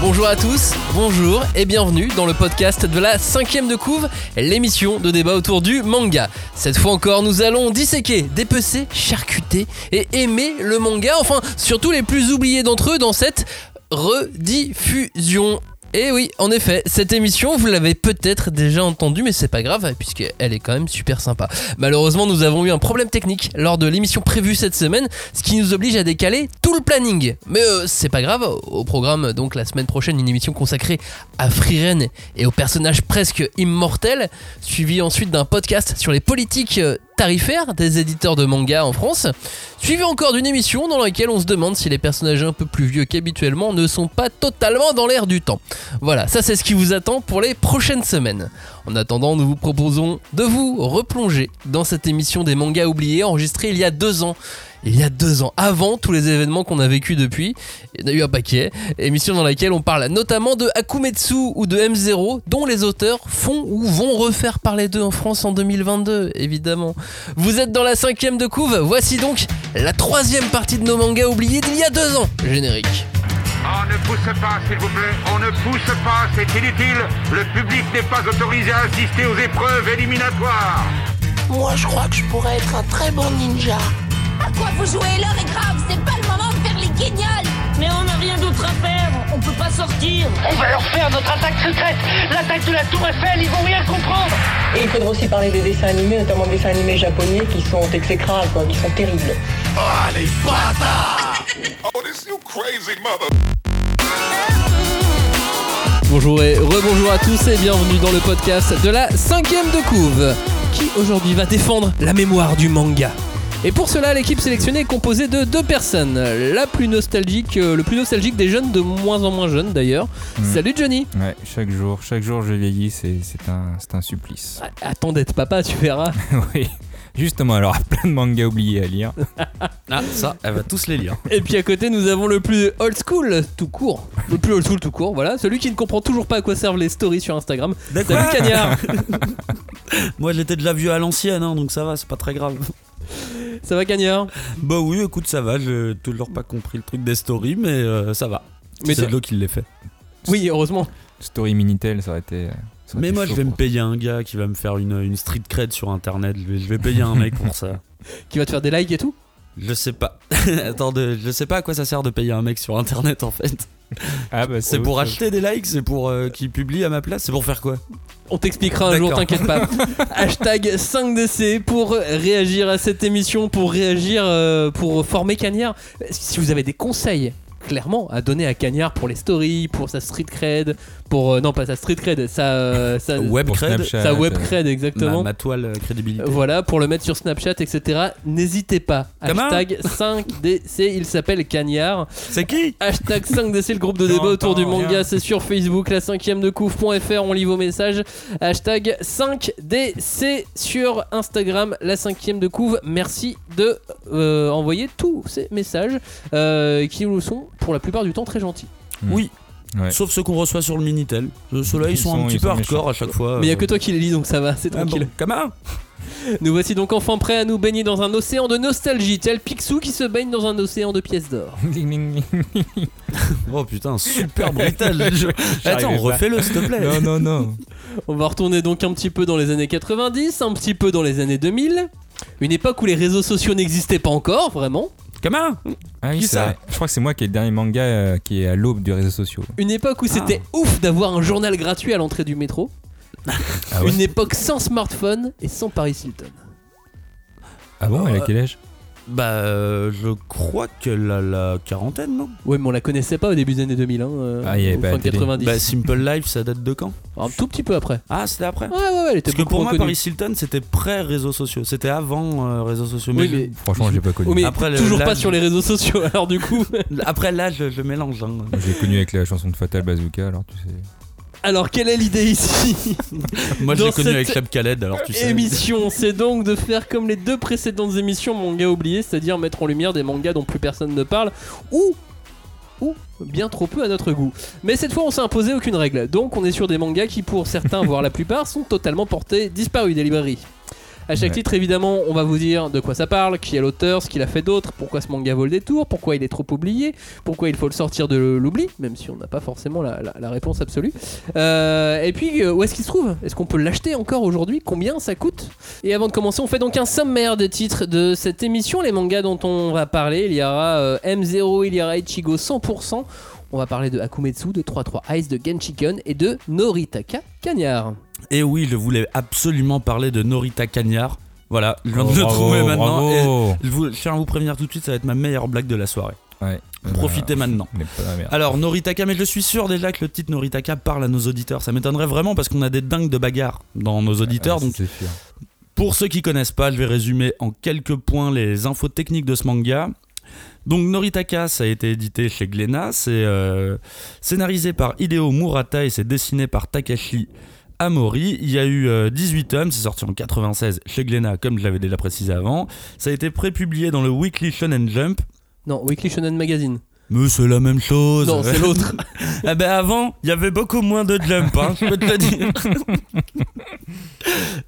Bonjour à tous, bonjour et bienvenue dans le podcast de la cinquième de couve, l'émission de débat autour du manga. Cette fois encore, nous allons disséquer, dépecer, charcuter et aimer le manga, enfin surtout les plus oubliés d'entre eux dans cette rediffusion. Et oui, en effet, cette émission, vous l'avez peut-être déjà entendue, mais c'est pas grave, puisqu'elle est quand même super sympa. Malheureusement, nous avons eu un problème technique lors de l'émission prévue cette semaine, ce qui nous oblige à décaler tout le planning. Mais euh, c'est pas grave, au programme, donc la semaine prochaine, une émission consacrée à Frieren et aux personnages presque immortels, suivi ensuite d'un podcast sur les politiques tarifaires des éditeurs de manga en France, suivi encore d'une émission dans laquelle on se demande si les personnages un peu plus vieux qu'habituellement ne sont pas totalement dans l'air du temps. Voilà, ça c'est ce qui vous attend pour les prochaines semaines. En attendant, nous vous proposons de vous replonger dans cette émission des mangas oubliés enregistrée il y a deux ans. Il y a deux ans, avant tous les événements qu'on a vécu depuis, il y en a eu un paquet. Émission dans laquelle on parle notamment de Akumetsu ou de M0, dont les auteurs font ou vont refaire parler d'eux en France en 2022, évidemment. Vous êtes dans la cinquième de couve, voici donc la troisième partie de nos mangas oubliés d'il y a deux ans. Générique. On ne pousse pas, s'il vous plaît. On ne pousse pas, c'est inutile. Le public n'est pas autorisé à assister aux épreuves éliminatoires. Moi, je crois que je pourrais être un très bon ninja. À quoi vous jouez L'heure est grave, c'est pas le moment de faire les guignols. Mais on n'a rien d'autre à faire, on peut pas sortir. On va leur faire notre attaque secrète. L'attaque de la Tour Eiffel, ils vont rien comprendre. Et il faudra aussi parler des dessins animés, notamment des dessins animés japonais qui sont exécrables, quoi, qui sont terribles. Oh, les bâtards. Oh, this you crazy mother Bonjour et rebonjour à tous et bienvenue dans le podcast de la cinquième de couve, qui aujourd'hui va défendre la mémoire du manga? Et pour cela, l'équipe sélectionnée est composée de deux personnes. La plus nostalgique, euh, le plus nostalgique des jeunes, de moins en moins jeunes d'ailleurs. Mm. Salut Johnny. Ouais, chaque jour, chaque jour je vieillis, c'est c'est un, c'est un supplice. Ah, Attends d'être papa, tu verras. oui. Justement, alors plein de mangas oubliés à lire. Ah, ça, elle va tous les lire. Et puis à côté, nous avons le plus old school tout court. Le plus old school tout court, voilà. Celui qui ne comprend toujours pas à quoi servent les stories sur Instagram. D'accord. Salut Cagnard. Moi, je l'étais déjà vu à l'ancienne, hein, donc ça va, c'est pas très grave. Ça va Cagnard? Bah oui, écoute, ça va. J'ai toujours pas compris le truc des stories, mais euh, ça va. Mais c'est l'eau qui les fait. Oui, heureusement. Story Minitel, ça aurait été. ça aurait Mais été moi, chaud je vais me payer un gars qui va me faire une, une street cred sur internet. Je vais, je vais payer un mec pour ça. Qui va te faire des likes et tout? Je sais pas. Attends, de- je sais pas à quoi ça sert de payer un mec sur internet en fait. Ah, bah, C'est pour acheter des likes, c'est pour euh, qu'il publie à ma place, c'est pour faire quoi? On t'expliquera un jour, t'inquiète pas. Hashtag 5DC pour réagir à cette émission, pour réagir, euh, pour former Cagnard. Si vous avez des conseils, clairement, à donner à Cagnard pour les stories, pour sa street cred, pour. euh, non, pas sa street cred, sa. euh, sa Web cred, Snapchat, sa web cred, ma, exactement. ma toile euh, crédibilité. Voilà, pour le mettre sur Snapchat, etc. N'hésitez pas. Comment Hashtag 5DC, il s'appelle Cagnard. C'est qui Hashtag 5DC, le groupe de débat autour du manga, rien. c'est sur Facebook, la cinquième de couvre.fr, on lit vos messages. Hashtag 5DC sur Instagram, la cinquième de couve. Merci de euh, envoyer tous ces messages qui nous sont pour la plupart du temps très gentils. Oui. Ouais. Sauf ceux qu'on reçoit sur le Minitel. Euh, Ceux-là, ils, Ils sont, sont- un petit peu hardcore méchants. à chaque fois. Mais il n'y a euh. que toi qui les lis donc ça va, c'est Ah bon, tranquille. Comment Nous voici donc enfin prêts à nous baigner dans un océan de nostalgie, tel Picsou qui se baigne dans un océan de pièces d'or. Oh putain, super brutal. Je- Attends, refais-le s'il te plaît. Non, non, non. On va retourner donc un petit peu dans les années 90, un petit peu dans les années 2000. Une époque où les réseaux sociaux n'existaient pas encore, vraiment. Comment? Ah oui, Qui ça? Je crois que c'est moi qui ai le dernier manga euh, qui est à l'aube des réseaux sociaux. Une époque où c'était ouf d'avoir un journal gratuit à l'entrée du métro. Ah ouais? Une époque sans smartphone et sans Paris Hilton. Ah bon, elle a quel âge? Bah, euh, je crois qu'elle a la quarantaine, non? Ouais, mais on la connaissait pas au début des années 2000. Hein, euh, Ah, il y avait pas fin la télé. 90. Bah, Simple Life, ça date de quand? Un tout petit peu après. Ah, c'était après? Ouais, ouais, ouais, elle était Parce que beaucoup pour moi, reconnue. Paris Hilton, c'était pré-réseaux sociaux. C'était avant euh, réseaux sociaux. Oui, je- mais- Franchement, j'ai pas connu. Mais Après, le- toujours là, pas je- sur les réseaux sociaux, alors du coup. Après, là, je, je mélange. hein. J'ai connu avec la chanson de Fatal Bazooka, alors tu sais. Alors, quelle est l'idée ici Moi, je l'ai connu avec Cheb Khaled, alors tu sais. émission, c'est donc de faire comme les deux précédentes émissions manga oubliés, c'est-à-dire mettre en lumière des mangas dont plus personne ne parle, ou ou bien trop peu à notre goût. Mais cette fois, on s'est imposé aucune règle, donc on est sur des mangas qui, pour certains, voire la plupart, sont totalement portés disparus des librairies. À chaque Ouais. titre, évidemment, on va vous dire de quoi ça parle, qui est l'auteur, ce qu'il a fait d'autre, pourquoi ce manga vaut le détour, pourquoi il est trop oublié, pourquoi il faut le sortir de l'oubli, même si on n'a pas forcément la, la- la réponse absolue. Euh, et puis, euh, où est-ce qu'il se trouve? Est-ce qu'on peut l'acheter encore aujourd'hui? Combien ça coûte? Et avant de commencer, on fait donc un sommaire des titres de cette émission, les mangas dont on va parler. Il y aura euh, M0, il y aura Ichigo 100%. On va parler de Akumetsu, de 3-3 Ice, de Genshiken et de Noritaka Cagnard. Et oui, je voulais absolument parler de Norita Cagnard. Voilà, je viens de Oh, le bravo, trouver maintenant. et je, vous, je tiens à vous prévenir tout de suite, ça va être ma meilleure blague de la soirée. Ouais. Profitez maintenant. La merde. Alors, Noritaka, mais je suis sûr déjà que le titre Noritaka parle à nos auditeurs. Ça m'étonnerait vraiment parce qu'on a des dingues de bagarre dans nos auditeurs. Ouais, donc, sûr. pour ceux qui connaissent pas, je vais résumer en quelques points les infos techniques de ce manga. Donc Noritaka, ça a été édité chez Glénat, c'est euh, scénarisé par Hideo Murata et c'est dessiné par Takashi Amori. Il y a eu euh, 18 tomes, c'est sorti en 96 chez Glénat, comme je l'avais déjà précisé avant. Ça a été prépublié dans le Weekly Shonen Jump. Non, Weekly Shonen Magazine. Mais c'est la même chose. Non, c'est l'autre. Ah ben avant, il y avait beaucoup moins de jump, hein, je peux te le dire.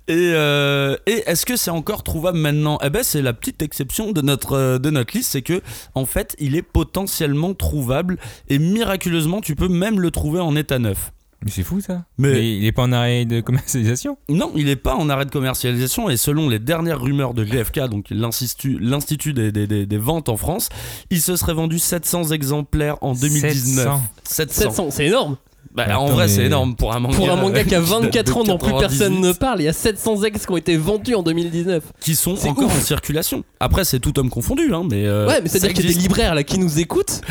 et euh, et est-ce que c'est encore trouvable maintenant? Eh ben c'est la petite exception de notre euh, de notre liste, c'est que en fait il est potentiellement trouvable et miraculeusement tu peux même le trouver en état neuf. Mais c'est fou ça. Mais- Mais il est pas en arrêt de commercialisation? Non, il n'est pas en arrêt de commercialisation et selon les dernières rumeurs de GFK, donc l'Institut des, des- des- des ventes en France, il se serait vendu 700 exemplaires en 2019. 700. 700. 700, c'est énorme. Bah, Attends, en vrai, mais- c'est énorme pour un manga. Pour un manga qui a date 24 de ans dont plus personne 98, ne parle, il y a 700 ex qui ont été vendus en 2019. Qui sont encore ouf. en circulation. Après, c'est tout homme confondu, hein, mais. euh, ouais, mais c'est-à-dire qu'il y a des libraires là qui nous écoutent.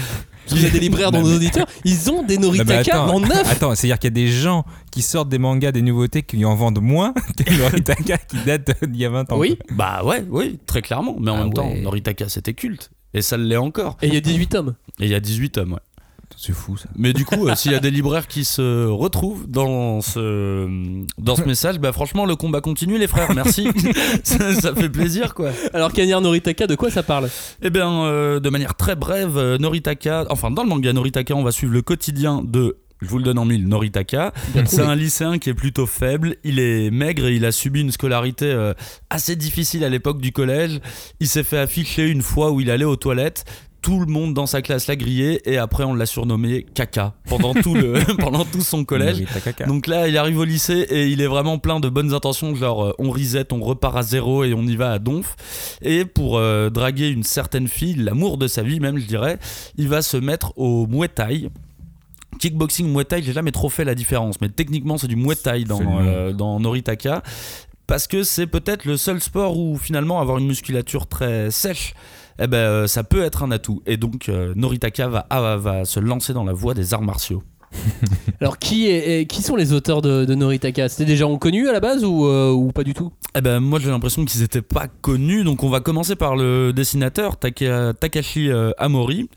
Il y a des libraires dans nos auditeurs, ils ont des Noritaka attends, en neuf. Attends, c'est-à-dire qu'il y a des gens qui sortent des mangas, des nouveautés, qui en vendent moins que Noritaka qui date d'il y a 20 ans. Oui, Bah ouais, oui, très clairement. Mais en Ah même temps. Noritaka, c'était culte. Et ça l'est encore. et il y a 18 tomes. Et il y a 18 tomes, ouais. C'est fou ça. Mais du coup, euh, s'il y a des libraires qui se retrouvent dans ce, dans ce message, bah franchement, le combat continue, les frères, merci. ça, ça fait plaisir, quoi. Alors, Cagnard Noritaka, de quoi ça parle? Eh bien, euh, de manière très brève, euh, Noritaka, enfin, dans le manga Noritaka, on va suivre le quotidien de. Je vous le donne en mille, Noritaka. C'est un lycéen qui est plutôt faible, il est maigre et il a subi une scolarité assez difficile à l'époque du collège. Il s'est fait afficher une fois où il allait aux toilettes. Tout le monde dans sa classe l'a grillé et après on l'a surnommé Caca pendant tout, le, pendant tout son collège. Donc là, il arrive au lycée et il est vraiment plein de bonnes intentions, genre euh, on reset, on repart à zéro et on y va à donf. Et pour euh, draguer une certaine fille, l'amour de sa vie même, je dirais, il va se mettre au Muay Thai. Kickboxing, Muay Thai, j'ai jamais trop fait la différence, mais techniquement c'est du Muay Thai dans, euh, dans Noritaka. Parce que c'est peut-être le seul sport où finalement avoir une musculature très sèche, eh ben, euh, ça peut être un atout. Et donc euh, Noritaka va, ah, va se lancer dans la voie des arts martiaux. Alors, qui, est, est- qui sont les auteurs de, de Noritaka C'était des gens connus à la base ou, euh, ou pas du tout? Eh ben moi j'ai l'impression qu'ils étaient pas connus donc on va commencer par le dessinateur Taka- Takashi Amori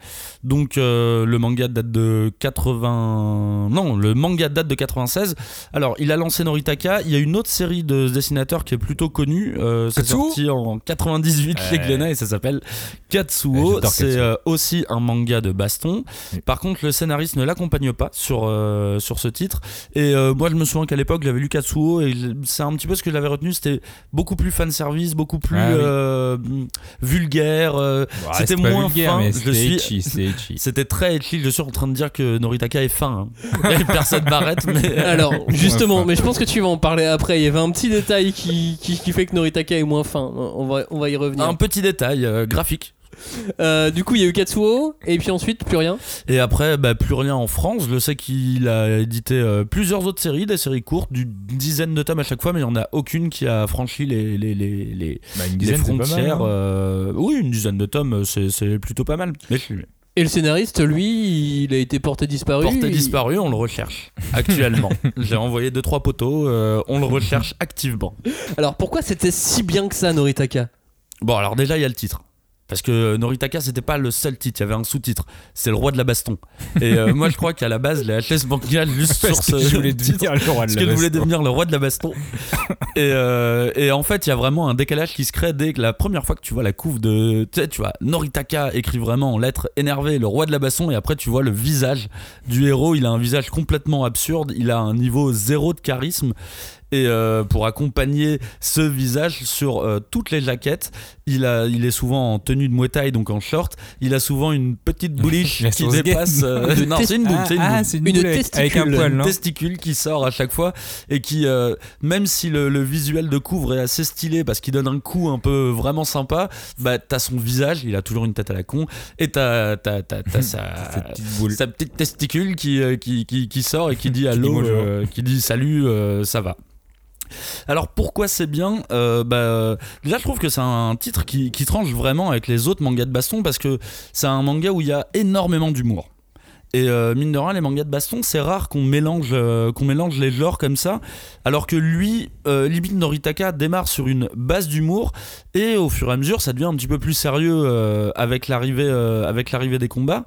donc euh, le manga date de 80 non le manga date de 96 alors il a lancé Noritaka. Il y a une autre série de dessinateurs qui est plutôt connue euh, c'est sorti en 98 chez. Glénat et ça s'appelle Katsuo. C'est euh, aussi un manga de baston. Oui. par contre le scénariste ne l'accompagne pas sur, euh, sur ce titre. Et euh, moi je me souviens qu'à l'époque j'avais lu Katsuo et c'est un petit peu ce que j'avais retenu. C'était beaucoup plus fan service beaucoup plus Ah oui. euh, vulgaire c'était moins vulgaire, fin. mais je c'était suis etchi, c'était très etchi je suis en train de dire que Noritaka est fin hein. Et personne m'arrête mais Alors, justement, mais je pense que tu vas en parler après. Il y avait un petit détail qui, qui, qui fait que Noritaka est moins fin. On va, on va y revenir. un petit détail euh, graphique Euh, du coup, il y a eu Katsuo, et puis ensuite, plus rien. Et après, bah, plus rien en France. Je sais qu'il a édité euh, plusieurs autres séries, des séries courtes, d'une dizaine de tomes à chaque fois, mais il n'y en a aucune qui a franchi les, les, les, les, Bah, une les dizaine, mal, frontières. hein. euh, oui, une dizaine de tomes, c'est c'est plutôt pas mal. Mais Et le scénariste, lui, il a été porté disparu. porté Il- disparu, on le recherche actuellement. J'ai envoyé deux trois poteaux, euh, on le recherche activement. Alors, pourquoi c'était si bien que ça, Noritaka? Bon, alors déjà, il y a le titre. Parce que Noritaka, c'était pas le seul titre, il y avait un sous-titre. C'est le roi de la baston. Et euh, moi, je crois qu'à la base, les HS manga, juste sur ce que je voulais titre, devenir le roi de la voulait baston. devenir le roi de la baston. et, euh, et en fait, il y a vraiment un décalage qui se crée dès que la première fois que tu vois la couve de. Tu sais, tu vois, Noritaka écrit vraiment en lettres énervées le roi de la baston, et après, tu vois le visage du héros. Il a un visage complètement absurde, il a un niveau zéro de charisme. Et euh, pour accompagner ce visage sur euh, toutes les jaquettes. Il, a, il est souvent en tenue de Muay Thai, donc en short. Il a souvent une petite bouliche qui dépasse. euh, Une non, c'est une boule, Ah, c'est une ah, une, Une boule avec- avec un testicule. poil, Une non testicule qui sort à chaque fois et qui, euh, même si le, le visuel de couvre est assez stylé parce qu'il donne un coup un peu vraiment sympa, bah t'as son visage, il a toujours une tête à la con et t'as, t'as, t'as, t'as sa, Cette petite boule. sa petite testicule qui, euh, qui, qui, qui sort et qui dit allô, euh, qui dit salut, euh, ça va. Alors pourquoi c'est bien Euh, bah, Déjà je trouve que c'est un titre qui, tranche vraiment avec les autres mangas de baston parce que c'est un manga où il y a énormément d'humour. Et euh, mine de rien, les mangas de baston, c'est rare qu'on mélange, euh, les genres comme ça. Alors que lui, euh, Noritaka démarre sur une base d'humour et au fur et à mesure, ça devient un petit peu plus sérieux euh, avec l'arrivée, des combats.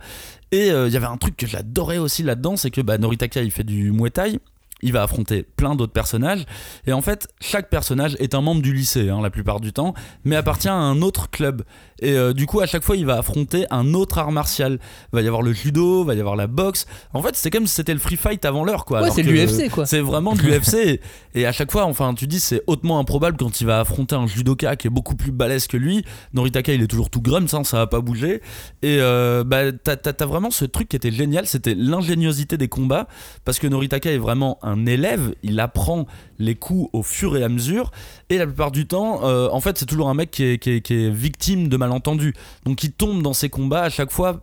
Et il y avait un truc que j'adorais aussi là-dedans, c'est que bah, Noritaka il fait du Muay. Il va affronter plein d'autres personnages. Et en fait chaque personnage est un membre du lycée hein, la plupart du temps mais appartient à un autre club et euh, du coup à chaque fois il va affronter un autre art martial va y avoir le judo va y avoir la boxe en fait c'est comme si c'était le free fight avant l'heure quoi Ouais, c'est l'UFC quoi. c'est vraiment de l'UFC et, et à chaque fois, enfin, tu dis c'est hautement improbable quand il va affronter un judoka qui est beaucoup plus balèze que lui. Noritaka, il est toujours tout grum, ça, ça va pas bouger. Et euh, bah, t'as, t'as vraiment ce truc qui était génial, c'était l'ingéniosité des combats, parce que Noritaka est vraiment un élève, il apprend les coups au fur et à mesure, et la plupart du temps, euh, en fait, c'est toujours un mec qui est, victime de malentendus. Donc il tombe dans ses combats à chaque fois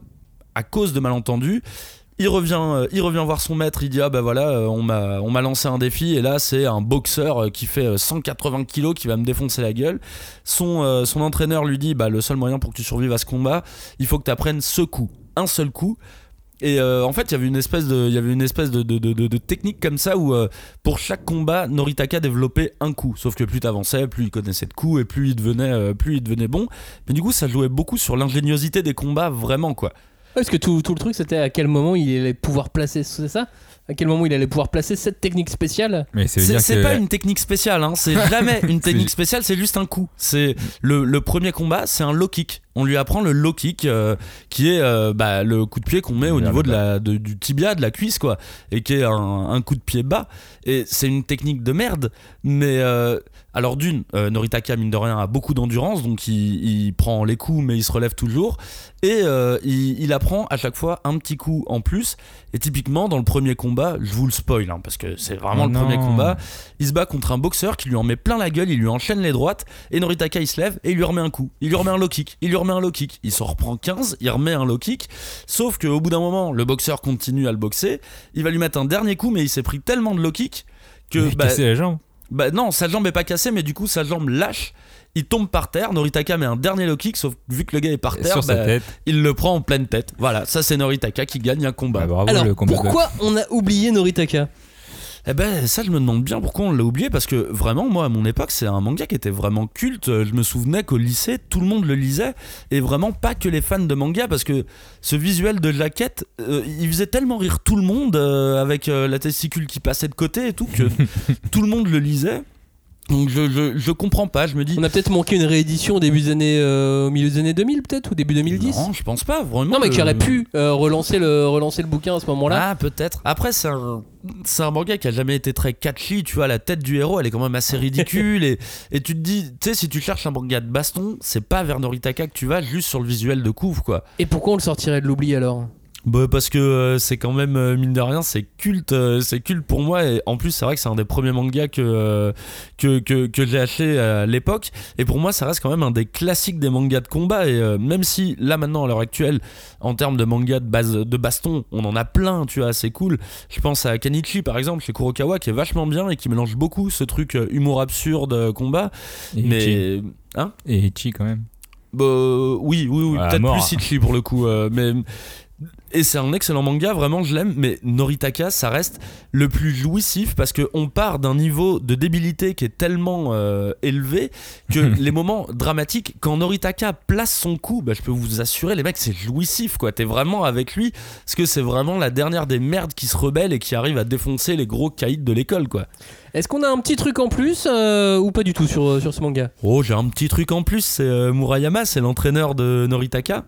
à cause de malentendus. Il revient, euh, il revient voir son maître, il dit ah bah voilà, euh, on m'a, lancé un défi et là c'est un boxeur qui fait euh, 180 kilos qui va me défoncer la gueule. Son, son entraîneur lui dit bah le seul moyen pour que tu survives à ce combat, il faut que tu apprennes ce coup, un seul coup. Et euh, en fait, il y avait une espèce de, technique comme ça où euh, pour chaque combat, Noritaka développait un coup. Sauf que plus t'avançais, plus il connaissait de coups et plus il devenait, euh, bon. Mais du coup, ça jouait beaucoup sur l'ingéniosité des combats, vraiment quoi. Parce que tout, le truc c'était à quel moment il allait pouvoir placer, ça? À quel moment il allait pouvoir placer cette technique spéciale Mais C'est que. pas une technique spéciale, hein. c'est jamais une technique spéciale, c'est juste un coup. C'est le, le premier combat, c'est un low kick. On lui apprend le low kick, euh, qui est euh, bah, le coup de pied qu'on met au niveau de la, de- du tibia, de la cuisse, quoi, et qui est un, un coup de pied bas. Et c'est une technique de merde, mais euh, alors d'une, euh, Noritaka mine de rien a beaucoup d'endurance, donc il, il prend les coups, mais il se relève toujours, et euh, il, il apprend à chaque fois un petit coup en plus. Et typiquement dans le premier combat, je vous le spoil, hein, parce que c'est vraiment Oh le premier combat. Il se bat contre un boxeur qui lui en met plein la gueule, il lui enchaîne les droites, et Noritaka il se lève et il lui remet un coup. Il lui remet un low kick, il lui remet un low kick. Il s'en reprend 15, il remet un low kick. Sauf qu'au bout d'un moment, le boxeur continue à le boxer. Il va lui mettre un dernier coup, mais il s'est pris tellement de low kick que. Il a bah, cassé la jambe. bah non, sa jambe est pas cassée, mais du coup sa jambe lâche. Il tombe par terre, Noritaka met un dernier low kick, sauf vu que le gars est par terre, Sur sa bah, tête. il le prend en pleine tête. Voilà, ça c'est Noritaka qui gagne un combat. Bah, bravo, Alors le combat de- pourquoi on a oublié Noritaka Eh ben ça je me demande bien pourquoi on l'a oublié parce que vraiment moi à mon époque c'est un manga qui était vraiment culte. Je me souvenais qu'au lycée tout le monde le lisait et vraiment pas que les fans de manga parce que ce visuel de jaquette euh, il faisait tellement rire tout le monde euh, avec euh, la testicule qui passait de côté et tout que tout le monde le lisait. Donc je, je, je comprends pas, je me dis On a peut-être manqué une réédition au début des années, euh, au milieu des années 2000 peut-être ou début 2010 non je pense pas vraiment. Non, mais qui aurait pu euh, relancer, le, relancer le bouquin à ce moment-là. Ah, peut-être. Après, c'est un, c'est un manga qui a jamais été très catchy. Tu vois, la tête du héros, elle est quand même assez ridicule. et, et tu te dis, tu sais, si tu cherches un manga de baston, c'est pas vers Noritaka que tu vas juste sur le visuel de couvre, quoi. Et pourquoi on le sortirait de l'oubli alors? Bah, parce que euh, c'est quand même, euh, mine de rien, c'est culte. euh, c'est culte pour moi. Et en plus, c'est vrai que c'est un des premiers mangas que, que, que, que j'ai acheté à l'époque. Et pour moi, ça reste quand même un des classiques des mangas de combat. Et même si là, maintenant, à l'heure actuelle, en termes de manga de, base, de baston, on en a plein, tu vois, c'est cool. Je pense à Kanichi, par exemple, chez Kurokawa, qui est vachement bien et qui mélange beaucoup ce truc humour absurde, combat. Et Ichi. Mais. Hein? Et Ichi quand même. bah, oui, oui, peut-être plus Ichi pour le coup. mais et c'est un excellent manga, vraiment je l'aime. Mais Noritaka, ça reste le plus jouissif parce que on part d'un niveau de débilité qui est tellement euh, élevé que les moments dramatiques, quand Noritaka place son coup, bah, je peux vous assurer, les mecs, c'est jouissif quoi. T'es vraiment avec lui parce que c'est vraiment la dernière des merdes qui se rebellent et qui arrive à défoncer les gros caïds de l'école quoi. Est-ce qu'on a un petit truc en plus euh, ou pas du tout sur, sur ce manga? Oh, j'ai un petit truc en plus, c'est euh, Murayama, c'est l'entraîneur de Noritaka.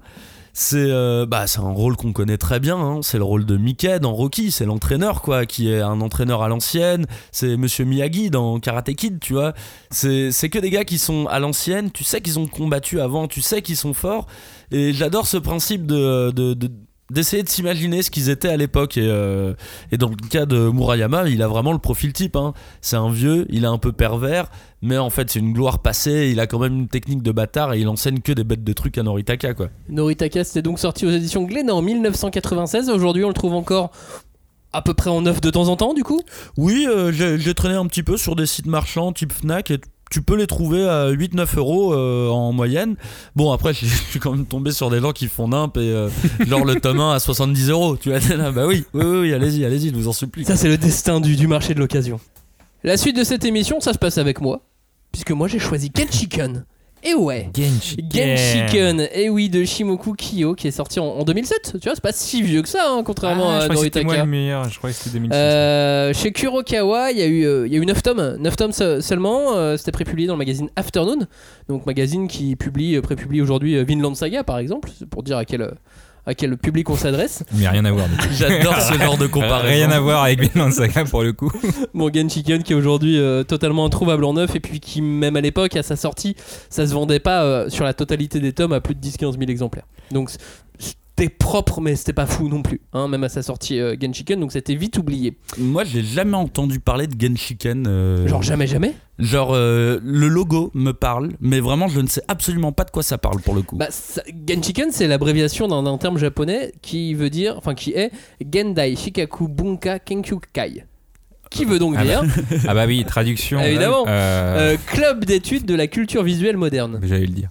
C'est euh, bah, un rôle qu'on connaît très bien. hein. C'est le rôle de Mickey dans Rocky. C'est l'entraîneur, quoi, qui est un entraîneur à l'ancienne. C'est Monsieur Miyagi dans Karate Kid, tu vois. C'est c'est que des gars qui sont à l'ancienne. Tu sais qu'ils ont combattu avant. Tu sais qu'ils sont forts. Et j'adore ce principe de- de d'essayer de s'imaginer ce qu'ils étaient à l'époque et, euh, et dans le cas de Murayama il a vraiment le profil type hein. c'est un vieux il est un peu pervers mais en fait c'est une gloire passée il a quand même une technique de bâtard et il enseigne que des bêtes de trucs à Noritaka quoi Noritaka, c'était donc sorti aux éditions Glénat en 1996. Aujourd'hui, on le trouve encore à peu près en neuf de temps en temps, du coup? oui euh, j'ai j'ai traîné un petit peu sur des sites marchands type Fnac et tu peux les trouver à 8-9 euros euh, en moyenne. Bon, après, je suis quand même tombé sur des gens qui font nimp et euh, genre le tome 1 à 70 euros. Tu vois, là, bah oui, oui, allez-y, allez-y, je vous en supplie. Ça, c'est le destin du, marché de l'occasion. La suite de cette émission, ça se passe avec moi, puisque moi j'ai choisi Genshiken. Et ouais, Genshiken, et oui, de Shimoku Kiyo, qui est sorti en, en 2007. Tu vois, c'est pas si vieux que ça, hein, contrairement Ah, je à crois que c'était moi Noritaka. le meilleur, je crois que c'était 2006. Euh, chez Kurokawa, il y a eu, euh, il y a eu 9 tomes, 9 tomes se- seulement. euh, C'était prépublié dans le magazine Afternoon, donc magazine qui publie, euh, prépublie aujourd'hui euh, Vinland Saga par exemple, c'est pour dire à quel, à quel public on s'adresse. Mais rien à voir. du coup. J'adore ce genre de comparaison. Rien à voir avec Vinland Saga pour le coup. Mon Genshiken qui est aujourd'hui euh, totalement introuvable en neuf et puis qui même à l'époque à sa sortie ça se vendait pas euh, sur la totalité des tomes à plus de 10-15 000 exemplaires. Donc c'était propre mais c'était pas fou non plus, hein, même à sa sortie euh, Genshiken donc c'était vite oublié. Moi, j'ai jamais entendu parler de Genshiken. euh, Genre jamais jamais? Genre, euh, le logo me parle, mais vraiment, je ne sais absolument pas de quoi ça parle pour le coup. Bah, ça- Genshiken, c'est l'abréviation d'un terme japonais qui veut dire, enfin qui est Gendai Shikaku Bunka Kenkyukai. Qui veut donc Ah dire Ah bah oui, traduction. Évidemment. Euh, euh, club d'études de la culture visuelle moderne. J'allais le dire.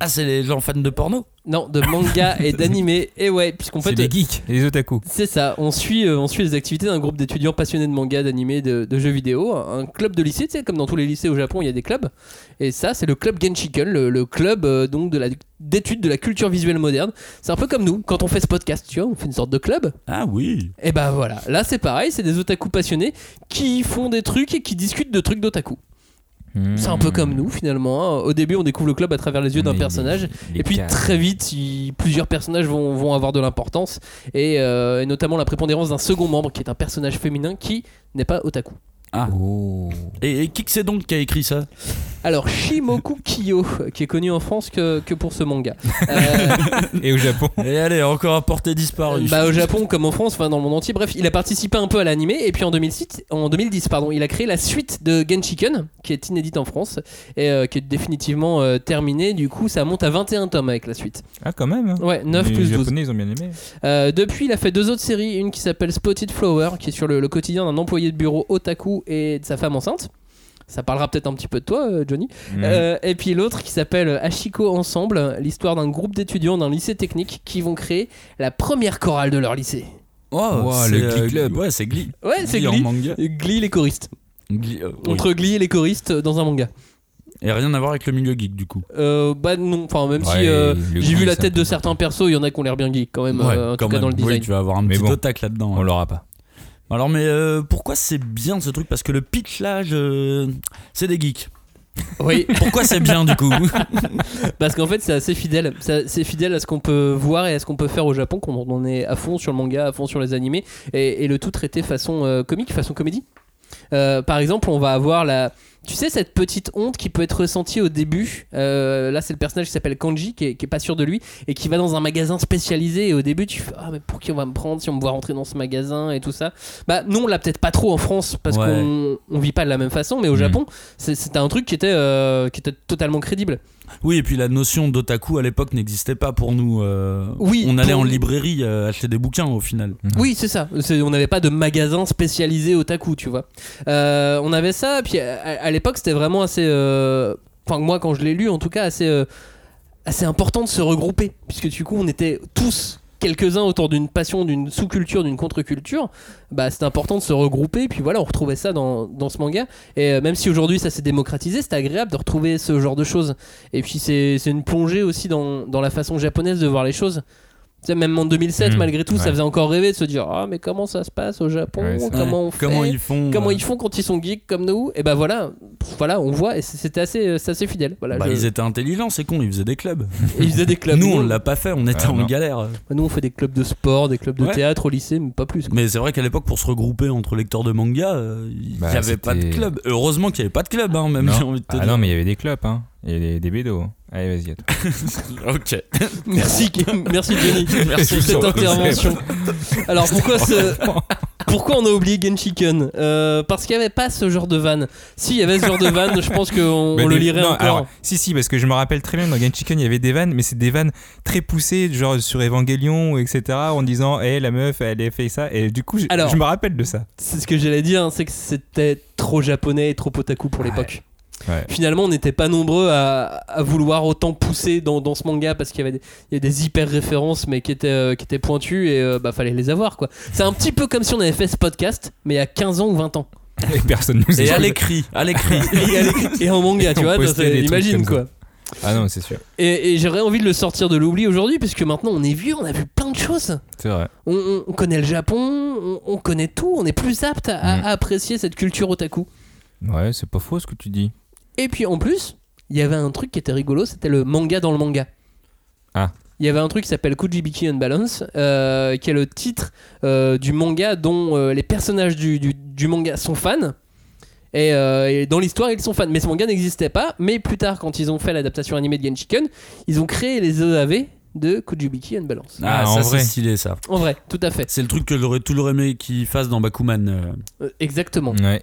Ah, c'est les gens fans de porno? Non, de manga et d'animé. Et ouais, puisqu'en C'est fait, des geeks, les otaku. c'est ça. On suit, euh, on suit les activités d'un groupe d'étudiants passionnés de manga, d'animé, de, de jeux vidéo. Un club de lycée, tu sais, comme dans tous les lycées au Japon, il y a des clubs. Et ça, c'est le club Genshiken, le, le club euh, donc de la d'études de la culture visuelle moderne. C'est un peu comme nous, quand on fait ce podcast, tu vois, on fait une sorte de club. Ah oui Et bah voilà, là c'est pareil, c'est des otaku passionnés qui font des trucs et qui discutent de trucs d'otaku. C'est un peu comme nous finalement. hein. Au début, on découvre le club à travers les yeux d'un personnage, les et puis cas- très vite, il- plusieurs personnages vont, vont avoir de l'importance, et, euh, et notamment la prépondérance d'un second membre qui est un personnage féminin qui n'est pas otaku. Ah. Oh. Et, et qui que c'est donc qui a écrit ça? Alors Shimoku Kiyo, qui est connu en France que, que pour ce manga. Euh, Et au Japon. Et allez, encore à portée disparue. Bah, au Japon comme en France, enfin dans le monde entier. Bref, il a participé un peu à l'animé et puis en 2006, en 2010, pardon, il a créé la suite de Genshiken qui est inédite en France et euh, qui est définitivement euh, terminée. Du coup, ça monte à 21 tomes avec la suite. Ah, quand même. hein. Ouais, 9 les plus 12. Japonais, ils ont bien aimé. Euh, depuis, il a fait deux autres séries, une qui s'appelle Spotted Flower, qui est sur le, le quotidien d'un employé de bureau otaku et de sa femme enceinte. Ça parlera peut-être un petit peu de toi, euh, Johnny. Mhm. Euh, et puis l'autre qui s'appelle Ashiko Ensemble, l'histoire d'un groupe d'étudiants d'un lycée technique qui vont créer la première chorale de leur lycée. Oh, Wow, le euh, Glee Club. Ouais, c'est Glee. Ouais, c'est Glee en Glee. manga. Glee les choristes. Glee, euh, oui. Entre Glee et les choristes dans un manga. Et rien à voir avec le milieu geek du coup. Euh, bah non, enfin même si Ouais, euh, j'ai vu la tête de certains persos, il y en a qui ont l'air bien geek quand même, euh, en tout cas même. dans le design. Oui, tu vas avoir un Mais petit bon. là-dedans. On hein. l'aura pas. Alors, mais euh, pourquoi c'est bien ce truc? Parce que le pitch là, je- c'est des geeks. Oui, Pourquoi c'est bien du coup? Parce qu'en fait c'est assez fidèle, c'est assez fidèle à ce qu'on peut voir et à ce qu'on peut faire au Japon quand on est à fond sur le manga, à fond sur les animés et, et le tout traité façon euh, comique, façon comédie. Euh, par exemple, on va avoir la, tu sais cette petite honte qui peut être ressentie au début. Euh, là, c'est le personnage qui s'appelle Kanji qui est, qui est pas sûr de lui et qui va dans un magasin spécialisé et au début tu fais ah mais pour qui on va me prendre si on me voit rentrer dans ce magasin et tout ça? Bah non, on l'a peut-être pas trop en France parce Ouais. qu'on on vit pas de la même façon, mais au Mhm. Japon c'est- c'était un truc qui était euh, qui était totalement crédible. Oui, et puis la notion d'otaku à l'époque n'existait pas pour nous. euh, Oui, on allait pour- en librairie euh, acheter des bouquins au final. Oui, c'est ça. C'est- On n'avait pas de magasin spécialisé otaku, tu vois. Euh, on avait ça, puis à, à l'époque, c'était vraiment assez. euh, Enfin, moi, quand je l'ai lu, en tout cas, assez, euh, assez important de se regrouper, puisque du coup, on était tous quelques-uns autour d'une passion, d'une sous-culture, d'une contre-culture, bah important de se regrouper. Puis voilà, on retrouvait ça dans, dans ce manga. Et euh, même si aujourd'hui ça s'est démocratisé, c'était agréable de retrouver ce genre de choses. Et puis c'est c'est une plongée aussi dans, dans la façon japonaise de voir les choses. Sais, même en 2007, Mm. malgré tout, ça faisait encore rêver de se dire Ah, mais comment ça se passe au Japon? Ouais, Comment on fait? Comment ils font Comment euh, ils font quand ils sont geeks comme nous? Et ben voilà, pff, voilà, on voit, et c'était assez, c'est assez fidèle. Voilà, Bah, je- ils étaient intelligents, c'est con, ils faisaient des clubs. et ils faisaient des clubs. Nous, on l'a pas fait, on était Ah, en non. galère. Nous, on fait des clubs de sport, des clubs de Ouais. théâtre au lycée, mais pas plus. quoi. Mais c'est vrai qu'à l'époque, pour se regrouper entre lecteurs de manga, euh, il n'y Bah, avait pas de club. Heureusement qu'il n'y avait pas de club, hein, même Non. j'ai envie de te Ah dire. non, mais il y avait des clubs, hein. Il y avait des, des bédos. Allez, vas-y, à toi. Ok. Merci, merci Johnny, merci pour cette intervention. Alors pourquoi ce, pourquoi on a oublié Genshiken euh, Parce qu'il n'y avait pas ce genre de van. Si il y avait ce genre de van, je pense qu'on on le lirait non, encore. alors, si, si, parce que je me rappelle très bien dans Genshiken, il y avait des vannes, mais c'est des vannes très poussées, genre sur Evangelion, etc., en disant, hé, la meuf, elle a fait ça. Et du coup, je, Alors- je me rappelle de ça. C'est ce que j'allais dire, c'est que c'était trop japonais et trop otaku pour l'époque. Ouais. Finalement, on n'était pas nombreux à, à vouloir autant pousser dans, dans ce manga parce qu'il y avait des, il y a des hyper références mais qui étaient, euh, qui étaient pointues et euh, bah fallait les avoir quoi. C'est un petit peu comme si on avait fait ce podcast mais il y a 15 ans ou 20 ans. Et personne nous Et à l'écrit, à l'écrit. Et, en manga, tu vois, imagine quoi. Ah non, c'est sûr. Et, et j'aurais envie de le sortir de l'oubli aujourd'hui puisque maintenant on est vieux, on a vu plein de choses. C'est vrai. On, on- on connaît le Japon, on, on connaît tout, on est plus apte à- Mm. à apprécier cette culture otaku. Ouais, c'est pas faux ce que tu dis. Et puis en plus, il y avait un truc qui était rigolo, c'était le manga dans le manga. Ah. Il y avait un truc qui s'appelle Kujibiki Unbalance, euh, qui est le titre euh, du manga dont euh, les personnages du, du- du manga sont fans. Et, euh, et dans l'histoire, ils sont fans. Mais ce manga n'existait pas. Mais plus tard, quand ils ont fait l'adaptation animée de Genshiken, ils ont créé les OAV de Kujibiki Unbalance. Ah, Ah, en ça vrai. c'est stylé ça. En vrai, tout à fait. C'est le truc que j'aurais toujours aimé qu'ils fassent dans Bakuman. euh. Euh, exactement. Ouais.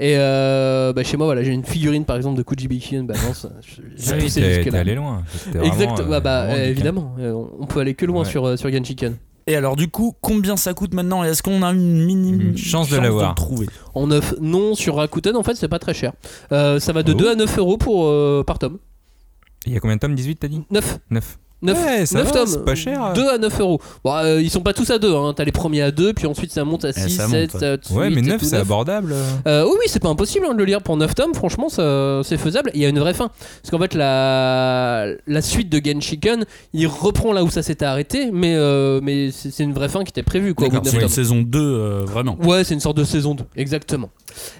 Et euh, bah, chez moi, voilà, j'ai une figurine par exemple de Kujibiki Unbalance. Je- J'ai poussé t'es allé loin. Exact, vraiment, bah, euh, bah, vraiment euh, du évidemment, euh, on peut aller que loin Ouais. sur, euh, sur Genshiken. Et alors du coup, combien ça coûte maintenant Est-ce qu'on a une minime Une chance de l'avoir. trouver? En 9, non, sur Rakuten, en fait, c'est pas très cher. Euh, ça va de Oh. 2 à 9 euros pour, euh, par tome. Il y a combien de tomes? 18 t'as dit? 9. 9. 9, Ouais, ça va, tomes. c'est pas cher. 2 à 9 euros. Bon, euh, ils sont pas tous à 2, hein. t'as les premiers à 2, puis ensuite ça monte à 6, ça 7, monte. 7, Ouais, 8 mais et 9 tout, c'est 9. abordable. Euh, oui, oui, c'est pas impossible hein, de le lire pour 9 tomes, franchement, c'est faisable. Il y a une vraie fin. Parce qu'en fait, la, la suite de Genshiken, il reprend là où ça s'était arrêté, mais, euh, mais c'est une vraie fin qui était prévue c'est 9 une tomes. saison 2 euh, vraiment. Ouais, c'est une sorte de saison 2, exactement.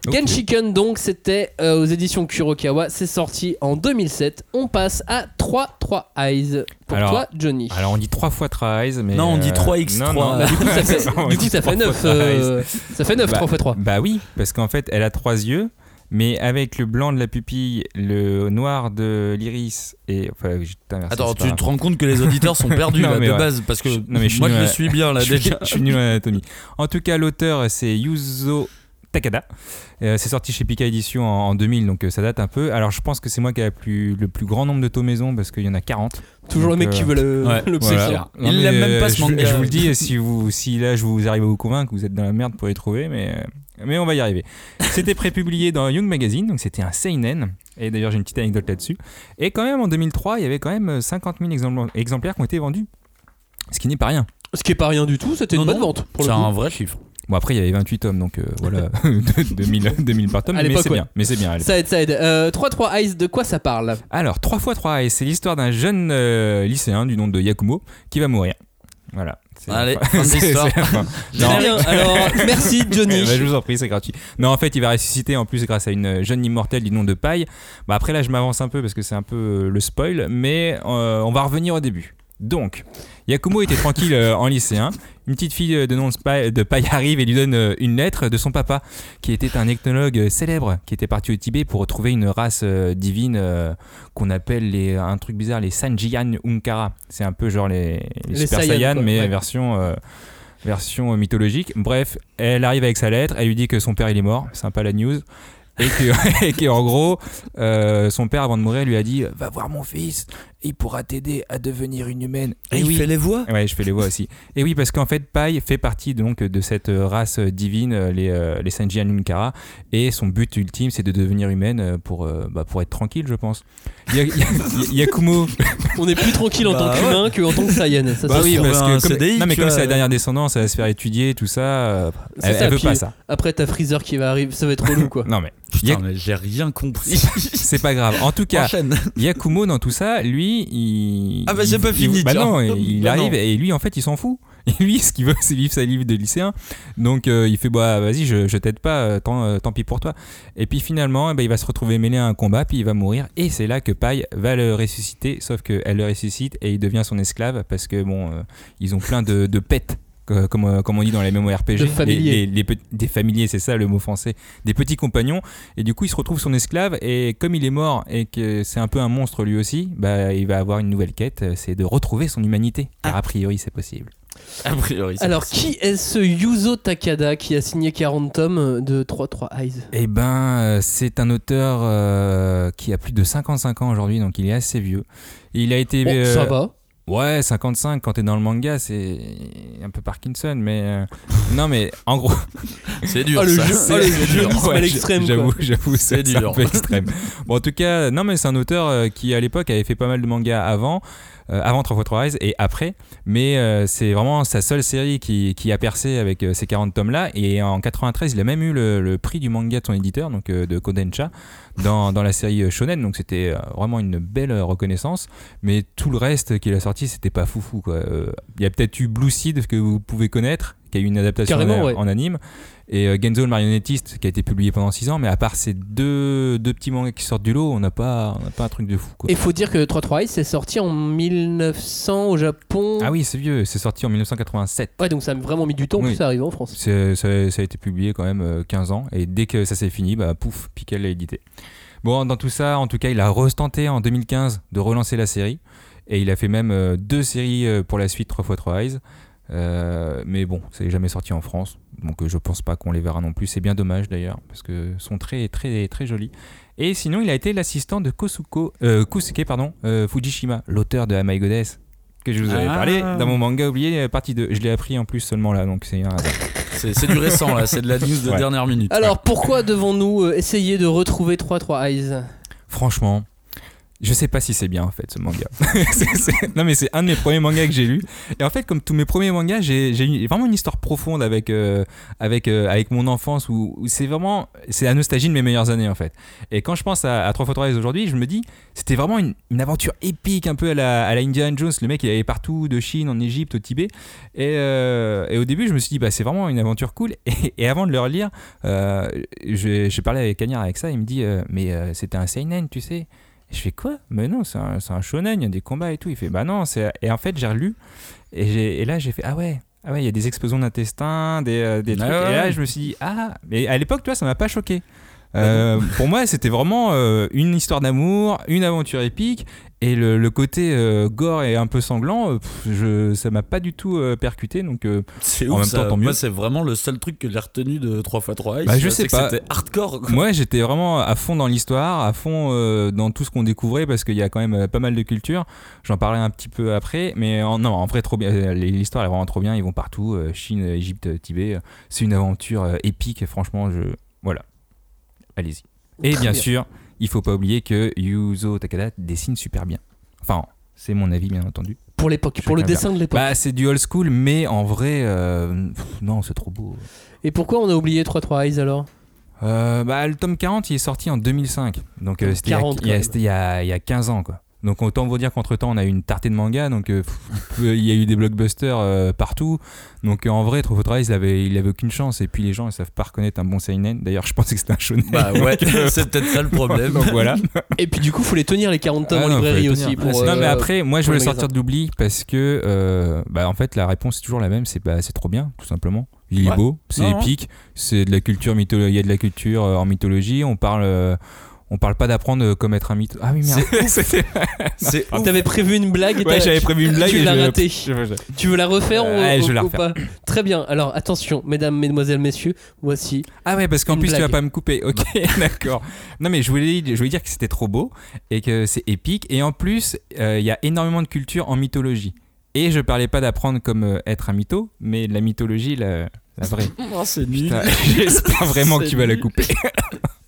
Ok. Genshiken, donc, c'était euh, aux éditions Kurokawa. C'est sorti en 2007. On passe à 3 3 Eyes. Pour Alors- toi, Johnny. Alors on dit 3 fois Tries, mais. Non, on dit euh, 3x3. non, non. Bah, du coup, ça fait, On du coup, dit ça fait 3 9. fois Tries. ça fait 9, Bah, 3 x 3. Bah oui, parce qu'en fait, elle a trois yeux, mais avec le blanc de la pupille, le noir de l'iris et. Enfin, j'ai tout inversé, Attends, tu te rends compte que les auditeurs sont perdus Non, là, mais de ouais. base parce que Je- non, mais je suis moi je le suis bien là je suis, déjà. je suis nul en anatomie. En tout cas, l'auteur, c'est Yuzo Takada. Euh, c'est sorti chez Pika Édition en, en 2000, donc euh, ça date un peu. Alors, je pense que c'est moi qui ai la plus, le plus grand nombre de tomes maison parce qu'il y en a 40. Toujours le mec qui euh, veut le, ouais, le voilà. Il mais, l'aime même pas, ce je- manga. Je, vous le dis, si, vous, si là je vous arrive à vous convaincre, vous êtes dans la merde pour les trouver, mais, mais on va y arriver. C'était prépublié dans Young Magazine, donc c'était un Seinen. Et d'ailleurs, j'ai une petite anecdote là-dessus. Et quand même, en 2003, il y avait quand même 50 000 exemplaires, exemplaires qui ont été vendus. Ce qui n'est pas rien. Ce qui est pas rien du tout, c'était une Non, bonne vente. C'est le un vrai chiffre. Bon, après, il y avait 28 tomes, donc euh, voilà, 2000, 2000 par tome, mais c'est ouais. bien. Mais c'est bien. Ça aide, ça aide. Euh, 3-3 Eyes, de quoi ça parle? Alors, 3 x 3 et c'est l'histoire d'un jeune euh, lycéen du nom de Yakumo qui va mourir. Voilà. Allez, fin bien. Alors, merci Johnny. Eh ben, je vous en prie, c'est gratuit. Non, en fait, il va ressusciter en plus grâce à une jeune immortelle du nom de Paille. Bah, après, là, je m'avance un peu parce que c'est un peu le spoil, mais on va revenir au début. Donc, Yakumo était tranquille en lycéen. Une petite fille euh, de nom de, Paille arrive et lui donne euh, une lettre de son papa, qui était un ethnologue euh, célèbre, qui était parti au Tibet pour retrouver une race divine qu'on appelle les, un truc bizarre, les Sanjiyan Unkara. C'est un peu genre les, les Les Super Saiyan, quoi, mais ouais. version. version mythologique. Bref, elle arrive avec sa lettre, elle lui dit que son père il est mort, sympa la news. Et que, et gros, euh, son père avant de mourir lui a dit Va voir mon fils, il pourra t'aider à devenir une humaine. Et il fait les voix Ouais, je fais les voix aussi. Et oui, parce qu'en fait, Pai fait partie donc de cette euh, race divine, euh, les, euh, les Sanjian Nunkara, et son but ultime, c'est de devenir humaine euh, pour, euh, bah, pour être tranquille, je pense. Ya- Ya- Yakumo, On est plus tranquille en Bah tant qu'humain qu'en tant que Saiyan. Ça, Bah oui, sûr. bah, parce que comme, CDI, non, mais comme c'est la dernière descendance, elle va se faire étudier, tout ça, euh, elle, ça, elle veut pas ça. Après, t'as Freezer qui va arriver, ça va être relou quoi. Non mais Putain, mais j'ai rien compris. c'est pas grave. En tout cas, Enchaîne. Yakumo dans tout ça, lui, lui, il. Ah bah, c'est il- pas il- fini, Bah tiens. non, il Bah arrive non. et lui, en fait, il s'en fout. Et lui, ce qu'il veut, c'est vivre sa vie de lycéen. Donc, euh, il fait bah vas-y, je, je t'aide pas, euh, tant, euh, tant pis pour toi. Et puis finalement, eh ben, il va se retrouver mêlé à un combat, puis il va mourir. Et c'est là que Paille va le ressusciter, sauf qu'elle le ressuscite et il devient son esclave parce que bon, euh, ils ont plein de, de pets. Comme, euh, comme on dit dans les MMORPG, De familiers. Les- les- les pe- des familiers, c'est ça le mot français, des petits compagnons. Et du coup, il se retrouve son esclave. Et comme il est mort et que c'est un peu un monstre lui aussi, bah, il va avoir une nouvelle quête euh, c'est de retrouver son humanité. Car a priori, c'est possible. A priori, Alors, possible. qui est ce Yuzo Takada qui a signé 40 tomes de 3-3 Eyes? Eh ben, euh, c'est un auteur euh, qui a plus de 55 ans aujourd'hui, donc il est assez vieux. Il a été. Bon, euh, ça va. Ouais, 55 quand t'es dans le manga, c'est un peu Parkinson, mais euh, non, mais en gros, C'est dur. Ah, le ça. jeu- C'est- dur. à l'extrême. J'avoue, j'avoue, C'est c'est c'est dur. un peu extrême. Bon, en tout cas, non, mais c'est un auteur euh, qui à l'époque avait fait pas mal de mangas avant. Euh, avant 3x3 Eyes et après, mais euh, c'est vraiment sa seule série qui, qui a percé avec euh, ces 40 tomes-là. Et en 93, il a même eu le, le prix du manga de son éditeur, donc de Kodansha, dans, dans la série Shonen. Donc c'était vraiment une belle reconnaissance. Mais tout le reste qu'il a sorti, c'était pas foufou. quoi. Il y a peut-être eu Blue Seed que vous pouvez connaître, qui a eu une adaptation en, ouais. en anime. Et euh, Genzo le marionnettiste qui a été publié pendant 6 ans, mais à part ces deux, deux petits mangas qui sortent du lot, on n'a pas, on pas un truc de fou. Quoi. Et faut dire que 3-3 Eyes c'est sorti en 1900 au Japon. Ah oui, c'est vieux, c'est sorti en 1987. Ouais, donc ça a vraiment mis du temps Oui. pour ça arriver en France. Ça, ça a été publié quand même euh, 15 ans, et dès que ça s'est fini, bah pouf, Pickel l'a édité. Bon, dans tout ça, en tout cas, il a retenté en 2015 de relancer la série, et il a fait même euh, deux séries euh, pour la suite 3x3 Eyes. Euh, mais bon, ça n'est jamais sorti en France, donc euh, je pense pas qu'on les verra non plus. C'est bien dommage d'ailleurs, parce que son trait est très très joli. Et sinon, il a été l'assistant de Kosuko, euh, Kusuke pardon, euh, Fujishima, l'auteur de Amai Goddess, que je vous avais Ah. parlé dans mon manga oublié, partie 2. Je l'ai appris en plus seulement là, donc c'est un hasard. C'est du récent là, c'est de la news de Ouais. dernière minute. Alors pourquoi devons-nous essayer de retrouver 3-3 Eyes? Franchement, je sais pas si c'est bien en fait ce manga. Non mais c'est un de mes premiers mangas que j'ai lu. Et en fait, comme tous mes premiers mangas, j'ai vraiment une histoire profonde avec euh, avec euh, avec mon enfance où, c'est vraiment c'est la nostalgie de mes meilleures années en fait. Et quand je pense à, à 3 x 3 aujourd'hui, je me dis c'était vraiment une, une aventure épique un peu à la, à la Indiana Jones. Le mec il allait partout de Chine, en Égypte, au Tibet. Et, euh, et au début, je me suis dit bah c'est vraiment une aventure cool. Et, et avant de le relire, j'ai parlé avec Cagnard avec ça. Il me dit mais c'était un seinen, tu sais. Et je fais quoi? Mais non, c'est un, un shonen, il y a des combats et tout. Il fait bah non, c'est. Et en fait, j'ai relu et, et là j'ai fait ah ouais. Ah ouais, il y a des explosions d'intestin, des, euh, des Ah trucs. ouais, et là, je me suis dit, ah, mais à l'époque, tu vois, ça m'a pas choqué. Euh, pour moi, c'était vraiment euh, une histoire d'amour, une aventure épique, et le, le côté euh, gore et un peu sanglant, pff, je, ça m'a pas du tout percuté. Donc, C'est En ouf, même temps, tant mieux. Moi, c'est vraiment le seul truc que j'ai retenu de 3x3 Ice. Bah, je sais pas. C'était hardcore. quoi. Moi, j'étais vraiment à fond dans l'histoire, à fond dans tout ce qu'on découvrait parce qu'il y a quand même pas mal de culture. J'en parlais un petit peu après, mais en, non, en vrai, trop bien. L'histoire est vraiment trop bien. Ils vont partout Chine, Égypte, Tibet. C'est une aventure épique. Franchement, je. Voilà. Allez-y. Et bien, bien. sûr, il faut pas oublier que Yuzo Takada dessine super bien. Enfin, c'est mon avis, bien entendu. Pour l'époque, pour le dessin de l'époque. Bah, c'est du old school, mais en vrai, euh, pff, non, c'est trop beau. Et pourquoi on a oublié 3-3 Eyes alors? Euh, bah, le tome 40, il est sorti en 2005. Donc, euh, c'était il y a- 40 il y a, quand c'était il y a- il y a 15 ans, quoi. Donc, autant vous dire qu'entre temps, on a eu une tartée de manga. Donc, euh, il y a eu des blockbusters euh, partout. Donc, euh, en vrai, Trop Drive, il avait, il avait aucune chance. Et puis, les gens, ils savent pas reconnaître un bon seinen. D'ailleurs, je pensais que c'était un shonen. Bah ouais, euh, c'est peut-être ça le problème. donc, voilà. Et puis du coup, faut les tenir les 40 tomes Ah en non, faut librairie aussi. Pour, non, mais après, moi, je le sortir de l'oubli parce que, euh, bah, en fait, la réponse est toujours la même. C'est bah, c'est trop bien, tout simplement. Il est beau, c'est épique, c'est de la culture mythologie. Il y a de la culture euh, en mythologie. On parle, euh, on parle pas d'apprendre euh, comment être un mytho. Ah oui, merde. C'est ouf. T'avais prévu une blague et Ouais, j'avais prévu une blague. Tu et l'as je- raté. je- je- Tu veux la refaire ou, Ouais, ou- je vais la ou refaire. pas Très bien. Alors attention, mesdames, mesdemoiselles, messieurs, voici. Ah ouais, parce qu'en plus tu vas pas me couper. Ok, d'accord. Non mais je voulais, je voulais dire que c'était trop beau et que c'est épique. Et en plus, euh, il y a énormément de culture en mythologie. Et je parlais pas d'apprendre comme euh, être un mytho, mais de la mythologie, la, la vraie. Oh, c'est nul. Putain, J'espère vraiment que tu vas la couper.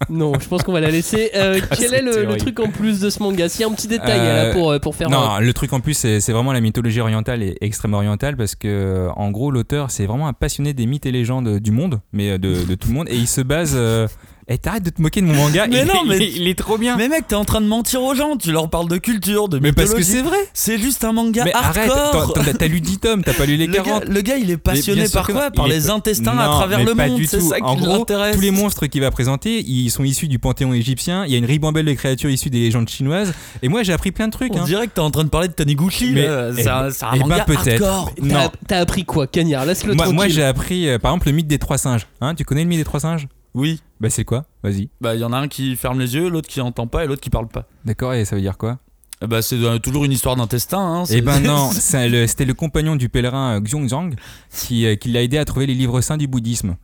Non, je pense qu'on va la laisser. Euh, Ah, quel est le, truc en plus de ce manga S'il y a un petit détail Euh, là pour, euh, pour faire. Non, un- le truc en plus, c'est vraiment la mythologie orientale et extrême orientale parce que, en gros, l'auteur, c'est vraiment un passionné des mythes et légendes du monde, mais de, de tout le monde, et il se base euh, Eh, t'arrêtes de te moquer de mon manga. Mais il, non, mais- il, il est trop bien. Mais mec, t'es en train de mentir aux gens. Tu leur parles de culture, de Mais parce que c'est vrai. C'est juste un manga Mais arrête, hardcore. t'as- lu 10 tomes, t'as pas lu les le, gars, 40. le gars, il est passionné par quoi. Par les intestins à travers le monde. C'est ça En qui gros, l'intéresse. tous les monstres qu'il va présenter, ils sont issus du panthéon égyptien. Il y a une ribambelle de créatures issues des légendes chinoises. Et moi, j'ai appris plein de trucs. On hein. dirait que t'es en train de parler de Taniguchi. Mais- eh C'est un, ben- un eh ben, manga peut-être. hardcore. T'as Non. t'as appris quoi, Cagnard? Laisse-le Moi, j'ai appris, euh, par exemple, le mythe des trois singes. Hein, tu connais le mythe des trois singes? Oui. Bah, c'est quoi Vas-y. Bah, il y en a un qui ferme les yeux, l'autre qui entend pas et l'autre qui parle pas. D'accord, et ça veut dire quoi Eh Bah, c'est euh, toujours une histoire d'intestin. Hein. Eh ben non, le- c'était le compagnon du pèlerin euh, Xiongzhang qui, euh, qui l'a aidé à trouver les livres saints du bouddhisme.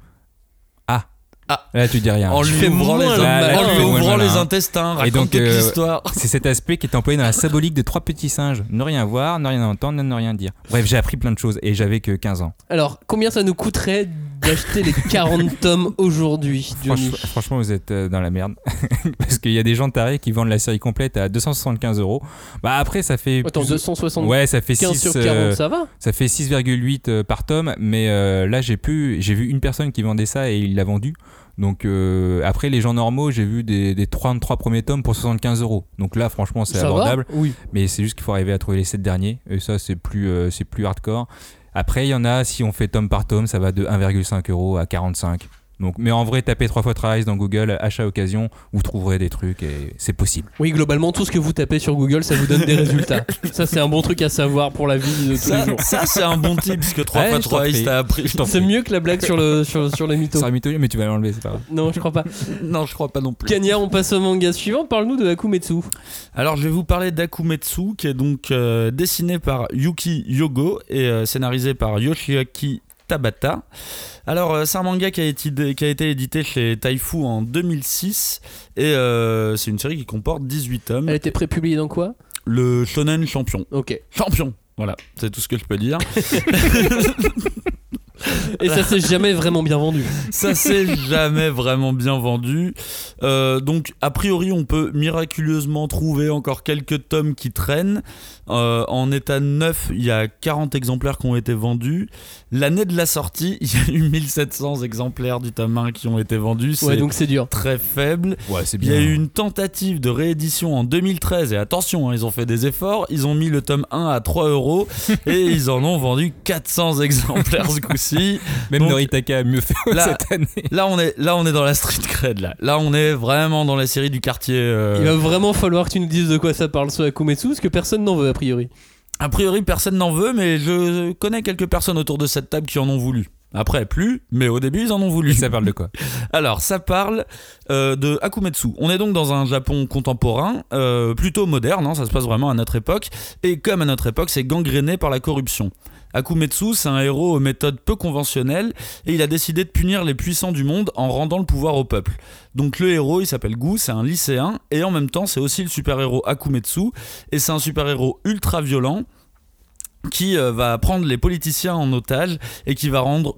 Ah. Ah. Là, tu dis rien. En lui fais ouvrant, les, les intestins, Et raconte donc, toute euh, l'histoire. C'est cet aspect qui est employé dans la symbolique de trois petits singes. Ne rien voir, ne rien entendre, ne rien dire. Bref, j'ai appris plein de choses et j'avais que 15 ans. Alors, combien ça nous coûterait d'acheter les 40 tomes aujourd'hui, franchement, vous êtes euh, dans la merde. Parce qu'il y a des gens tarés qui vendent la série complète à 275 euros. Bah après, ça fait. Attends, plus- 275 Ouais, ça fait 6, sur 40, ça va ça fait 6,8 euh, par tome, mais euh, là j'ai pu, j'ai vu une personne qui vendait ça et il l'a vendu. Donc euh, après les gens normaux, j'ai vu des, des 33 premiers tomes pour 75 euros. Donc là franchement c'est abordable, Oui. mais c'est juste qu'il faut arriver à trouver les 7 derniers et ça c'est plus, euh, c'est plus hardcore. Après il y en a, si on fait tome par tome, ça va de 1,5 euros à 45. Donc, mais en vrai, tapez 3 fois Trice dans Google, achat occasion, vous trouverez des trucs et c'est possible. Oui, globalement, tout ce que vous tapez sur Google, ça vous donne des résultats. Ça, c'est un bon truc à savoir pour la vie de tous les Ça, jours. ça, c'est un bon tip, parce que 3 Ouais, fois je t'en 3 prie. t'as appris. C'est mieux que la blague sur, le, sur, sur les mythos. Ça mythologie, mais tu vas l'enlever, c'est pas grave. Non, je crois pas. Non, je crois pas non plus. Cagnard, on passe au manga suivant. Parle-nous de Akumetsu. Alors, je vais vous parler d'Akumetsu, qui est donc euh, dessiné par Yuki Yogo et euh, scénarisé par Yoshiaki Tabata. Alors, euh, c'est un manga qui a, été, qui a été édité chez Taifu en 2006 et euh, c'est une série qui comporte 18 tomes. Elle était prépubliée dans quoi? Le Shonen Champion. Ok. Champion Voilà, c'est tout ce que je peux dire. Et ça s'est jamais vraiment bien vendu. Ça s'est jamais vraiment bien vendu. Euh, donc, a priori, on peut miraculeusement trouver encore quelques tomes qui traînent. Euh, en état neuf, il y a 40 exemplaires qui ont été vendus. L'année de la sortie, il y a eu 1700 exemplaires du tome 1 qui ont été vendus. C'est Ouais, donc c'est dur. très faible. Ouais, c'est Il y a eu une tentative de réédition en 2013 et attention, hein, ils ont fait des efforts. Ils ont mis le tome 1 à 3 euros et ils en ont vendu 400 exemplaires ce coup-ci. Même Donc, Noritaka a mieux fait là- cette année. Là on est là on est dans la street cred là. Là on est vraiment dans la série du quartier. euh, Il va vraiment falloir que tu nous dises de quoi ça parle ce Akumetsu, parce que personne n'en veut priori. A priori personne n'en veut, mais je connais quelques personnes autour de cette table qui en ont voulu. Après plus, mais au début ils en ont voulu. Et ça parle de quoi Alors, ça parle euh, de Akumetsu. On est donc dans un Japon contemporain, euh, plutôt moderne, hein, ça se passe vraiment à notre époque, et comme à notre époque, c'est gangréné par la corruption. Akumetsu, c'est un héros aux méthodes peu conventionnelles, et il a décidé de punir les puissants du monde en rendant le pouvoir au peuple. Donc le héros, il s'appelle Gu, c'est un lycéen, et en même temps, c'est aussi le super-héros Akumetsu, et c'est un super-héros ultra violent qui euh, va prendre les politiciens en otage et qui va rendre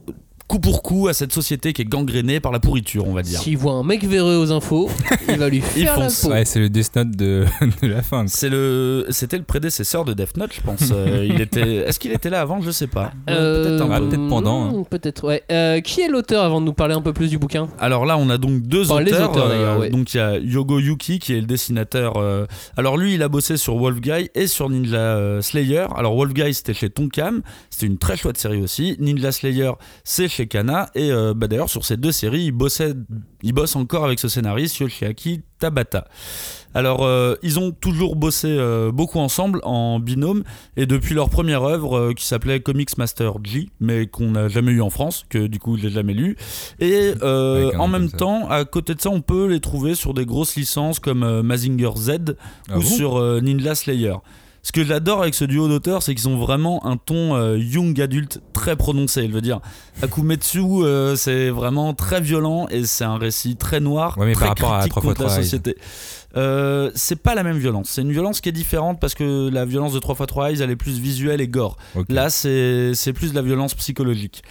coup pour coup à cette société qui est gangrénée par la pourriture, on va dire. S'il voit un mec véreux aux infos, il va lui faire la peau. Ouais, c'est le Death Note de, de la fin. C'est le, c'était le prédécesseur de Death Note, je pense. Euh, il était, est-ce qu'il était là avant? Je sais pas. Euh, Peut-être un Ah, peu. peut-être pendant, hmm, Peut-être, ouais. Euh, qui est l'auteur avant de nous parler un peu plus du bouquin? Alors là, on a donc deux Enfin, les auteurs. auteurs, d'ailleurs, ouais. Donc il y a Yogo Yuki qui est le dessinateur. euh, alors lui, il a bossé sur Wolf Guy et sur Ninja Slayer. Alors Wolf Guy, c'était chez Tonkam. C'était une très chouette série aussi. Ninja Slayer, c'est chez Kana. Et euh, bah, d'ailleurs, sur ces deux séries, il, bossait, il bosse encore avec ce scénariste, Yoshiaki Tabata. Alors, euh, ils ont toujours bossé euh, beaucoup ensemble en binôme et depuis leur première œuvre qui s'appelait Comics Master G, mais qu'on n'a jamais eu en France, que du coup je l'ai jamais lu. Et en même temps, à côté de ça, on peut les trouver sur des grosses licences comme Mazinger Z Ah ou bon? sur Ninja Slayer. Ce que j'adore avec ce duo d'auteurs, c'est qu'ils ont vraiment un ton euh, young adulte très prononcé. Je veux dire, Akumetsu, euh, c'est vraiment très violent et c'est un récit très noir, Ouais, mais très par rapport à critique 3x3 contre la société. Euh, c'est pas la même violence. C'est une violence qui est différente parce que la violence de 3x3 Eyes, elle est plus visuelle et gore. Là, c'est c'est plus de la violence psychologique.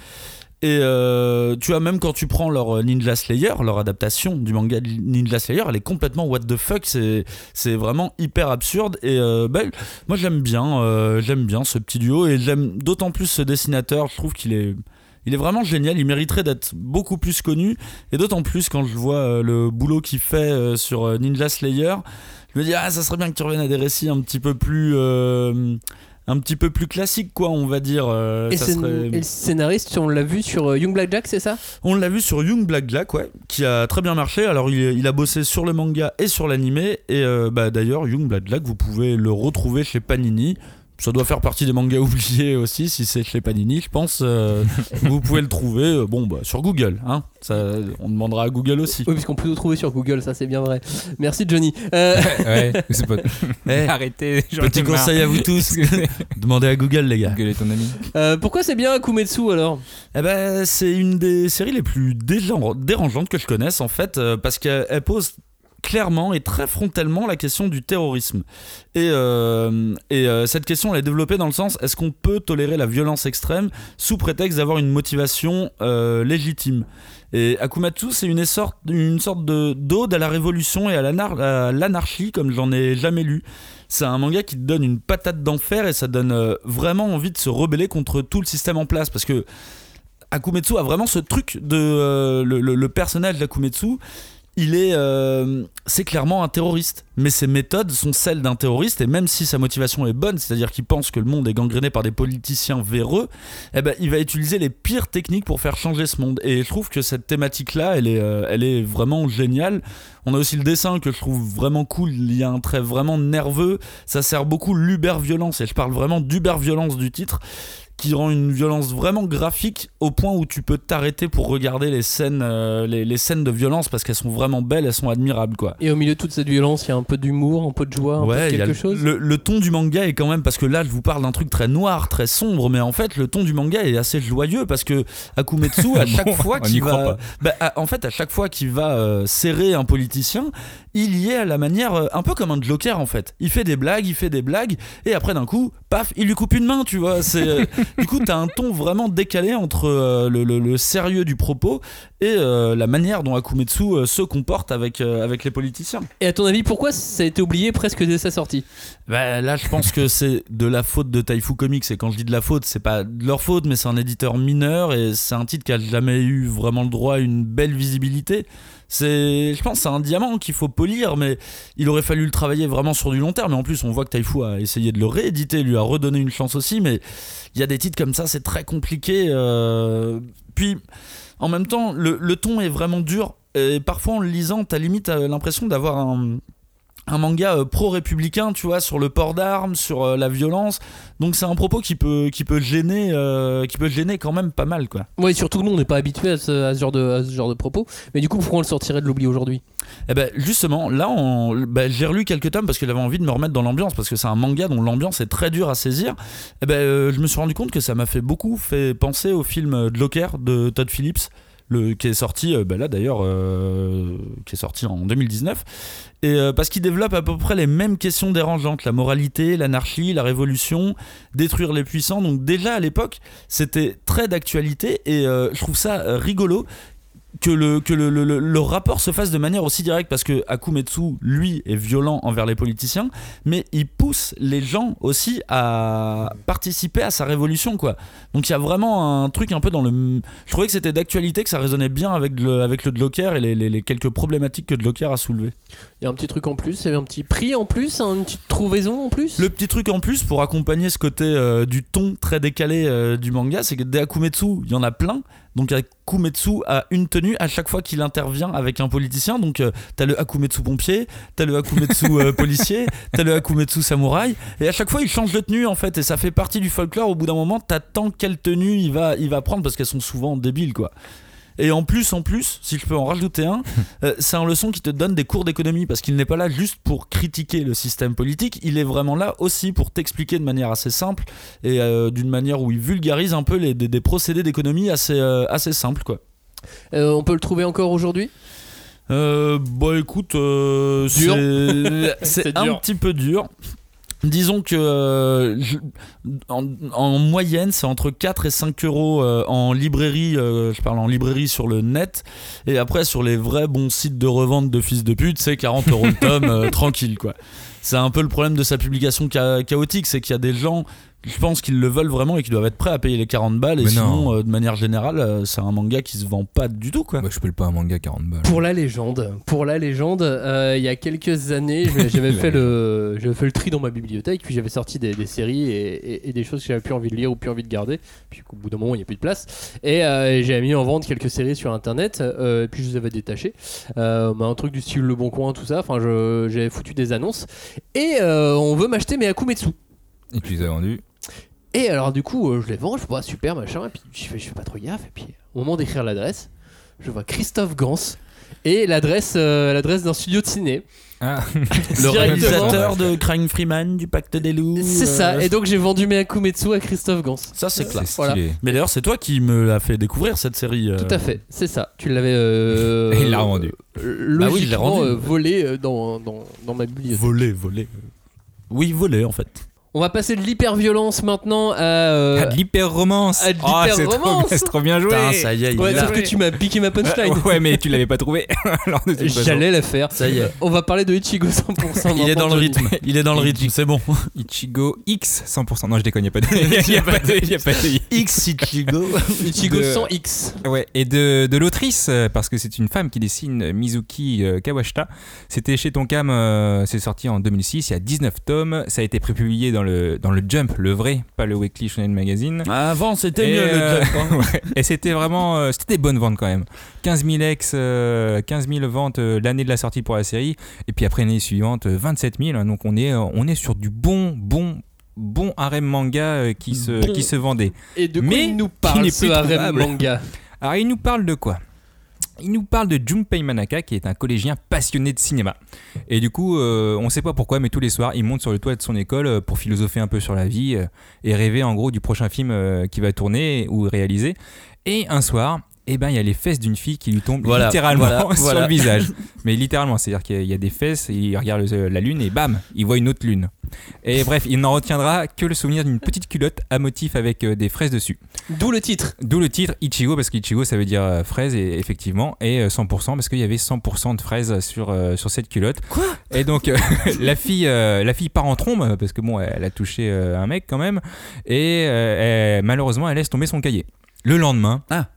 Et euh, tu vois, même quand tu prends leur euh, Ninja Slayer, leur adaptation du manga Ninja Slayer, elle est complètement what the fuck. C'est vraiment hyper absurde. Et euh, ben, moi, j'aime bien, j'aime bien ce petit duo. Et j'aime d'autant plus ce dessinateur. Je trouve qu'il est. il est vraiment génial. Il mériterait d'être beaucoup plus connu. Et d'autant plus quand je vois le boulot qu'il fait sur Ninja Slayer. Je me dis, ah, ça serait bien que tu reviennes à des récits un petit peu plus. Un petit peu plus classiques, quoi, on va dire. euh, Et, ça scén- serait- et le scénariste, on l'a vu sur euh, Young Blackjack, c'est ça? On l'a vu sur Young Black Jack, ouais, qui a très bien marché. Alors, il, il a bossé sur le manga et sur l'animé. Et euh, bah, d'ailleurs, Young Black Jack, vous pouvez le retrouver chez Panini. Ça doit faire partie des mangas oubliés aussi, si c'est chez Panini, je pense. euh, vous pouvez le trouver, euh, bon, bah, sur Google. Hein. Ça, on demandera à Google aussi. Oui, puisqu'on peut le trouver sur Google, ça c'est bien vrai. Merci Johnny. Euh, ouais, c'est pas. Eh, Arrêtez. Petit marre. conseil à vous tous. Demandez à Google, les gars. Google est ton ami. euh, pourquoi c'est bien Akumetsu alors Eh ben, c'est une des séries les plus dérangeantes que je connaisse en fait, euh, parce qu'elle elle pose clairement et très frontalement la question du terrorisme. Et, euh, et euh, cette question, elle est développée dans le sens est-ce qu'on peut tolérer la violence extrême sous prétexte d'avoir une motivation euh, légitime? Et Akumatsu, c'est une sorte, une sorte de d'ode à la révolution et à l'anar- à l'anarchie comme j'en ai jamais lu. C'est un manga qui donne une patate d'enfer et ça donne vraiment envie de se rebeller contre tout le système en place parce que Akumetsu a vraiment ce truc de le, le- le personnage d'Akumetsu. Il est, euh, c'est clairement un terroriste, mais ses méthodes sont celles d'un terroriste et même si sa motivation est bonne, c'est-à-dire qu'il pense que le monde est gangréné par des politiciens véreux, eh ben, il va utiliser les pires techniques pour faire changer ce monde. Et je trouve que cette thématique-là, elle est, euh, elle est vraiment géniale. On a aussi le dessin que je trouve vraiment cool. Il y a un trait vraiment nerveux. Ça sert beaucoup l'uber-violence. Et je parle vraiment d'uber-violence du titre qui rend une violence vraiment graphique au point où tu peux t'arrêter pour regarder les scènes, euh, les, les scènes de violence parce qu'elles sont vraiment belles, elles sont admirables quoi. Et au milieu de toute cette violence, il y a un peu d'humour, un peu de joie, un peu de il y a quelque chose Le, le ton du manga est quand même parce que là je vous parle d'un truc très noir, très sombre, mais en fait le ton du manga est assez joyeux parce que Akumetsu à chaque Bon, fois qu'il va, bah, à- en fait à chaque fois qu'il va euh, serrer un politicien, il y est à la manière euh, un peu comme un Joker en fait. Il fait des blagues, il fait des blagues et après d'un coup, paf, il lui coupe une main, tu vois. C'est euh, du coup t'as un ton vraiment décalé entre euh, le, sérieux du propos et euh, la manière dont Akumetsu euh, se comporte avec euh, avec les politiciens. Et à ton avis, pourquoi ça a été oublié presque dès sa sortie? Bah, là, je pense que c'est de la faute de Taifu Comics. Et quand je dis de la faute, c'est pas de leur faute, mais c'est un éditeur mineur et c'est un titre qui a jamais eu vraiment le droit à une belle visibilité. C'est, je pense, que c'est un diamant qu'il faut polir, mais il aurait fallu le travailler vraiment sur du long terme. Et en plus, on voit que Taifu a essayé de le rééditer, lui a redonné une chance aussi. Mais il y a des titres comme ça, c'est très compliqué. euh. Puis, en même temps, le, ton est vraiment dur. Et parfois, en le lisant, t'as limite euh, l'impression d'avoir un un manga euh, pro-républicain, tu vois, sur le port d'armes, sur euh, la violence. Donc c'est un propos qui peut, qui peut gêner, euh, qui peut gêner quand même pas mal, quoi. Ouais, surtout que nous, on n'est pas habitué à ce, à ce genre de, à ce genre de propos. Mais du coup, pourquoi on le sortirait de l'oubli aujourd'hui? Et ben justement, là, on- ben, j'ai relu quelques tomes parce que j'avais envie de me remettre dans l'ambiance parce que c'est un manga dont l'ambiance est très dure à saisir. Et ben je me suis rendu compte que ça m'a fait beaucoup fait penser au film Joker de Todd Phillips. Le, qui est sorti euh, là d'ailleurs euh, qui est sorti en 2019 et euh, parce qu'il développe à peu près les mêmes questions dérangeantes. La moralité l'anarchie la révolution détruire les puissants. Donc déjà à l'époque c'était très d'actualité. Et je trouve ça rigolo que le, que le, le- le- rapport se fasse de manière aussi directe parce que Akumetsu, lui, est violent envers les politiciens, mais il pousse les gens aussi à participer à sa révolution, quoi. Donc il y a vraiment un truc un peu dans le. Je trouvais que c'était d'actualité, que ça résonnait bien avec le, avec le Joker et les, les- les quelques problématiques que Joker a soulevées. Il y a un petit truc en plus, il y avait un petit prix en plus, hein, une petite trouvaison en plus? Le petit truc en plus pour accompagner ce côté euh, du ton très décalé euh, du manga, c'est que des Akumetsu, il y en a plein. Donc Akumetsu a une tenue à chaque fois qu'il intervient avec un politicien. Donc euh, t'as le Akumetsu pompier, t'as le Akumetsu euh, policier, t'as le Akumetsu samouraï. Et à chaque fois il change de tenue en fait. Et ça fait partie du folklore. Au bout d'un moment, t'attends quelle tenue il va, il va prendre parce qu'elles sont souvent débiles quoi. Et en plus, en plus, si je peux en rajouter un, euh, c'est un leçon qui te donne des cours d'économie parce qu'il n'est pas là juste pour critiquer le système politique, il est vraiment là aussi pour t'expliquer de manière assez simple et euh, d'une manière où il vulgarise un peu les, des, des procédés d'économie assez, euh, assez simples quoi. Euh, On peut le trouver encore aujourd'hui? Euh, bah écoute, euh, c'est- un petit peu dur. Disons que euh, je- en, en moyenne, c'est entre 4 et 5 euros euh, en librairie, euh, je parle en librairie sur le net, et après sur les vrais bons sites de revente de fils de pute, c'est 40 euros le tome, tranquille quoi. C'est un peu le problème de sa publication cha- chaotique, c'est qu'il y a des gens je pense qu'ils le veulent vraiment et qu'ils doivent être prêts à payer les 40 balles. Et Mais sinon, non. euh, de manière générale, euh, c'est un manga qui se vend pas du tout, quoi. Moi, je peux pas un manga 40 balles. Pour la légende, pour la légende, euh, il y a quelques années, j'avais fait le, j'avais fait le tri dans ma bibliothèque, puis j'avais sorti des, des séries et, et- et des choses que j'avais plus envie de lire ou plus envie de garder, puis qu'au bout d'un moment il n'y a plus de place. Et euh, j'ai mis en vente quelques séries sur internet, euh, et puis je les avais détachées, euh, bah, un truc du style Le Bon Coin, tout ça. Enfin, j'avais foutu des annonces et euh, on veut m'acheter mes Akumetsu. Et tu les as vendus. Et alors du coup, euh, je les vends, je vois super machin, et puis je fais, je fais pas trop gaffe, et puis au moment d'écrire l'adresse, je vois Christophe Gans et l'adresse euh, l'adresse d'un studio de ciné. Ah, Le réalisateur de Crying Freeman, du Pacte des loups. C'est ça, euh, et donc j'ai vendu mes Akumetsu à Christophe Gans. ça, c'est classe. stylé. Mais d'ailleurs, c'est toi qui me l'as fait découvrir cette série. euh, Tout à fait, c'est ça. Tu l'avais euh, Et il l'a revendu. euh, Bah oui, il l'a logiquement rendu. euh, volé euh, dans, dans, dans ma bibliothèque. Volé, volé. Oui, volé en fait. On va passer de l'hyperviolence maintenant à. euh, Ah, de l'hyper-romance. à de Oh, c'est trop, l'hyper-romance. bien- c'est trop bien joué. Putain, ça y est, il Ouais, l'a. sauf que tu m'as piqué ma punchline. Ouais, mais tu l'avais pas trouvé. J'allais la faire. Ça y est. On va parler de Ichigo 100%. Il est dans le rythme. Il est dans le rythme, c'est bon. Ichigo X 100%. Non, je déconne, il n'y a pas de. Il y a pas de. il y a pas de- X Ichigo. Ichigo de- 100X. Ouais, et de, de l'autrice, euh, parce que c'est une femme qui dessine euh, Mizuki Kawashita. C'était chez Tonkam, euh, c'est sorti en 2006, il y a 19 tomes. Ça a été prépublié dans le, dans le Jump, le vrai, pas le Weekly Shonen Magazine. Avant, c'était mieux euh, le Jump. hein. ouais. Et c'était vraiment. euh, c'était des bonnes ventes quand même. 15 000 ex, euh, 15 000 ventes euh, l'année de la sortie pour la série. Et puis après l'année suivante, euh, 27 000. hein. donc on est, euh, on est sur du bon, bon, bon harem manga euh, qui, se, Bon. qui se vendait. Et de quoi Mais il nous qui parle ce harem manga? Alors il nous parle de quoi? Il nous parle de Junpei Manaka qui est un collégien passionné de cinéma. Et du coup, euh, on sait pas pourquoi, mais tous les soirs, il monte sur le toit de son école euh, pour philosopher un peu sur la vie euh, et rêver en gros du prochain film euh, qu'il va tourner ou réaliser. Et un soir, eh ben, il y a les fesses d'une fille qui lui tombent Voilà, littéralement voilà, sur voilà. le visage. Mais littéralement, c'est-à-dire qu'il y a- il y a des fesses, il regarde la lune et bam, il voit une autre lune. Et bref, il n'en retiendra que le souvenir d'une petite culotte à motif avec euh, des fraises dessus. D'où le titre. D'où le titre Ichigo, parce qu'Ichigo ça veut dire euh, fraise, et, effectivement, et euh, 100% parce qu'il y avait 100% de fraises sur, euh, sur cette culotte. Quoi? Et donc euh, la, fille, euh, la fille part en trombe, parce que bon, elle a touché euh, un mec quand même, et euh, elle- malheureusement elle laisse tomber son cahier. Le lendemain, Ah.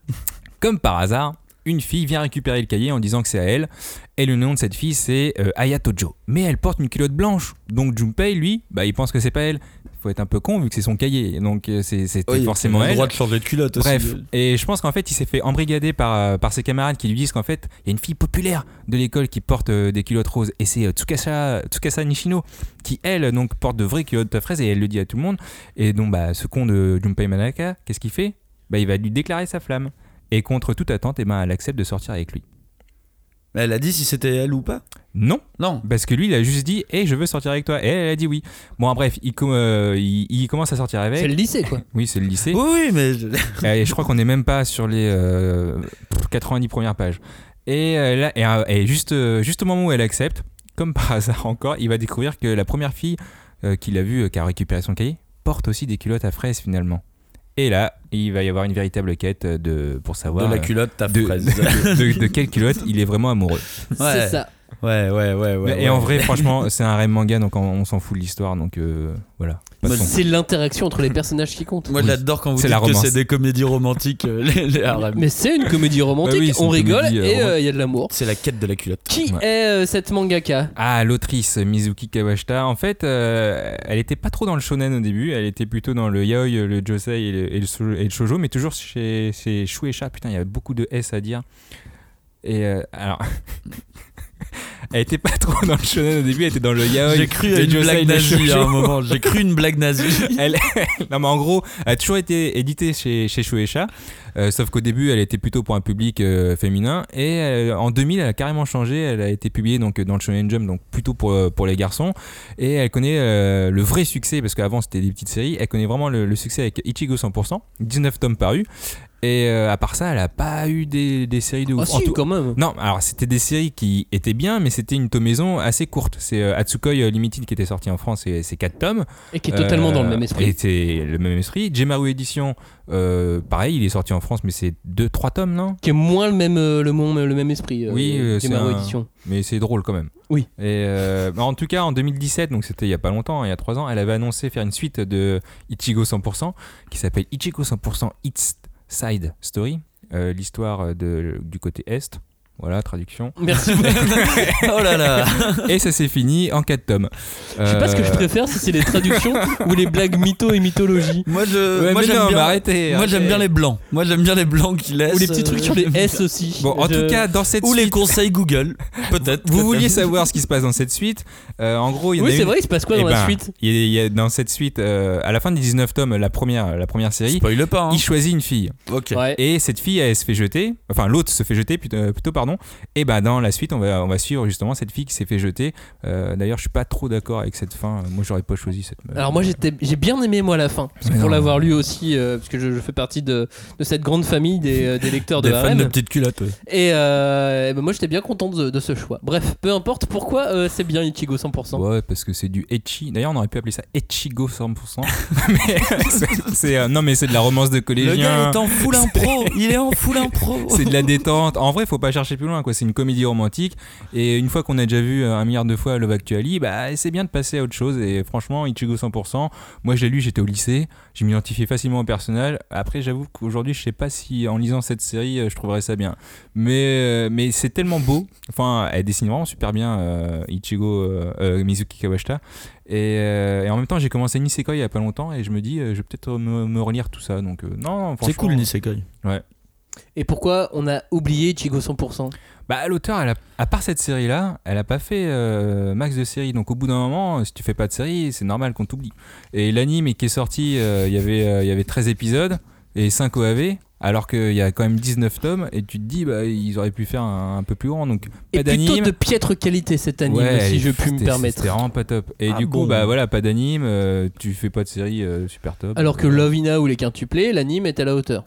comme par hasard, une fille vient récupérer le cahier en disant que c'est à elle, et le nom de cette fille c'est euh, Ayatojo. Mais elle porte une culotte blanche, donc Junpei lui, bah, il pense que c'est pas elle. Faut être un peu con vu que c'est son cahier, donc euh, c'est- c'était Oui, forcément il a le elle. droit de changer de culotte aussi. Bref, et je pense qu'en fait, il s'est fait embrigader par, euh, par ses camarades qui lui disent qu'en fait, il y a une fille populaire de l'école qui porte euh, des culottes roses. Et c'est Tsukasa, Tsukasa Nishino qui, elle, donc, porte de vraies culottes fraises et elle le dit à tout le monde. Et donc, bah, ce con de Junpei Manaka, qu'est-ce qu'il fait? Bah, Il va lui déclarer sa flamme. Et contre toute attente, eh ben, elle accepte de sortir avec lui. Mais elle a dit si c'était elle ou pas? Non, Non. parce que lui, il a juste dit Hey, je veux sortir avec toi. Et elle a dit oui. Bon, bref, il, com- euh, il, il commence à sortir avec. C'est le lycée, quoi. Oui, c'est le lycée. Oui, oui, mais. Et je crois qu'on n'est même pas sur les euh, 90 premières pages. Et euh, là, et, euh, et juste, juste au moment où elle accepte, comme par hasard encore, il va découvrir que la première fille euh, qu'il a vue, euh, qui a récupéré son cahier, porte aussi des culottes à fraises finalement. Et là, il va y avoir une véritable quête de, pour De savoir la euh, culotte, ta de, fraise. de- de quelle culotte il est vraiment amoureux. Ouais. C'est ça. Ouais, ouais, ouais, ouais. et ouais. en vrai, franchement, c'est un rêve manga, donc on, on s'en fout de l'histoire, donc euh, voilà. C'est l'interaction entre les personnages qui compte. Moi, Oui. j'adore quand vous C'est dites la que c'est des comédies romantiques, euh, les, les harems. Mais c'est une comédie romantique, Bah oui, on rigole comédie, euh, et euh, il y a de l'amour. C'est la quête de la culotte. Qui Ouais. est euh, cette mangaka? Ah, l'autrice Mizuki Kawashita. En fait, euh, elle était pas trop dans le shonen au début. Elle était plutôt dans le yaoi, le josei et le, et le, sho- et le shoujo, mais toujours chez, chez Shueisha. Putain, il y a beaucoup de S à dire. Et euh, alors. elle était pas trop dans le shonen au début, elle était dans le yaoi. J'ai cru à une josei, blague nazie shoujo. à un moment. J'ai cru une blague nazie. Elle, non mais en gros, elle a toujours été éditée chez, chez Shueisha, euh, sauf qu'au début, elle était plutôt pour un public euh, féminin, et euh, en 2000, elle a carrément changé, elle a été publiée donc, dans le Shonen Jump, donc plutôt pour, pour les garçons, et elle connaît euh, le vrai succès, parce qu'avant c'était des petites séries, elle connaît vraiment le, le succès avec Ichigo 100%, 19 tomes parus, et euh, à part ça, elle a pas eu des, des séries de Ah ouf. Si, tout- quand même. non, alors c'était des séries qui étaient bien, mais c'était une tomaison assez courte. C'est euh, Atsukoi Limited qui était sorti en France, et c'est 4 tomes. Et qui est totalement Euh, dans le même esprit. Et c'est le même esprit. Gemaru Edition, Euh, pareil, il est sorti en France, mais c'est 2-3 tomes, non? Qui est moins le même, euh, le, mon- le même esprit. euh, Oui, euh, c'est Gamero un- Edition. Mais c'est drôle quand même. Oui. Et euh, en tout cas, en 2017, donc c'était il y a pas longtemps, il y a 3 ans, elle avait annoncé faire une suite de Ichigo 100% qui s'appelle Ichigo 100% It's Side Story, euh, l'histoire de, du côté est. Voilà, traduction. Merci. oh là là Et ça s'est fini en 4 tomes. Je sais pas ce que je Euh, préfère, si c'est les traductions ou les blagues mytho et mythologie. Moi, je, Ouais, moi j'aime non, bien, arrêtez, moi, j'aime bien les blancs. Moi, j'aime bien les blancs qui laissent. Ou les petits euh, trucs sur les S aussi. Bon, en Je- tout cas, dans cette Ou les suite, conseils Google, peut-être. vous vouliez savoir ce qui se passe dans cette suite. Euh, en gros, il y en Oui, a c'est une- vrai, il se passe quoi Eh dans la ben, suite il y a- il y a dans cette suite, euh, à la fin des 19 tomes, la première, la première série, Spoil pas. Hein. il choisit une fille. Ok. Ouais. Et cette fille, elle se fait jeter, enfin l'autre se fait jeter plutôt, euh, plutôt, pardon. Et bah dans la suite, on va, on va suivre justement cette fille qui s'est fait jeter. Euh, D'ailleurs, je suis pas trop d'accord avec cette fin. Moi, j'aurais pas choisi cette. Alors moi j'étais, j'ai bien aimé moi la fin, parce que Mais pour l'avoir lu aussi, euh, parce que je, je fais partie de, de cette grande famille des, euh, des lecteurs de Des fans de petites culottes. ouais. Et, euh, et ben moi j'étais bien content de, de ce choix. Bref, peu importe pourquoi euh, c'est bien Ichigo 100%. Ouais, parce que c'est du etchi. D'ailleurs, on aurait pu appeler ça Echigo 100%. mais c'est- euh, non, mais c'est de la romance de Le collégien. gars est en full impro. Il est en full impro. c'est de la détente. En vrai, faut pas chercher plus loin. quoi. C'est une comédie romantique. Et une fois qu'on a déjà vu un milliard de fois Love Actually, bah, c'est bien de passer à autre chose. Et franchement, Ichigo 100%. Moi, je l'ai lu, j'étais au lycée. Je m'identifiais facilement au personnage. Après, j'avoue qu'aujourd'hui, je sais pas si en lisant cette série, euh, je trouverais ça bien. Mais, euh, mais c'est tellement beau. Enfin, elle dessine vraiment super bien euh, Ichigo euh, Mizuki Kawashita. Et, euh, et en même temps, j'ai commencé Nisekoi il y a pas longtemps. Et je me dis, je vais peut-être me, me relire tout ça. Donc, non, C'est cool, Nisekoi. Et pourquoi on a oublié Ichigo 100% Bah, l'auteur, elle a- à part cette série-là, elle a pas fait euh, max de séries. Donc, au bout d'un moment, si tu fais pas de série, c'est normal qu'on t'oublie. Et l'anime qui est sorti, euh, il y avait, euh, il y avait 13 épisodes et 5 OAV. Alors qu'il y a quand même 19 tomes, et tu te dis, bah, ils auraient pu faire un, un peu plus grand. Donc, pas plutôt d'anime. de piètre qualité cet anime, Ouais, si je puis me permettre. C'était vraiment pas top. Et Ah du coup, bah voilà, pas d'anime, euh, tu fais pas de série euh, super top. Alors que Lovina ou les quintuplés, l'anime est à la hauteur.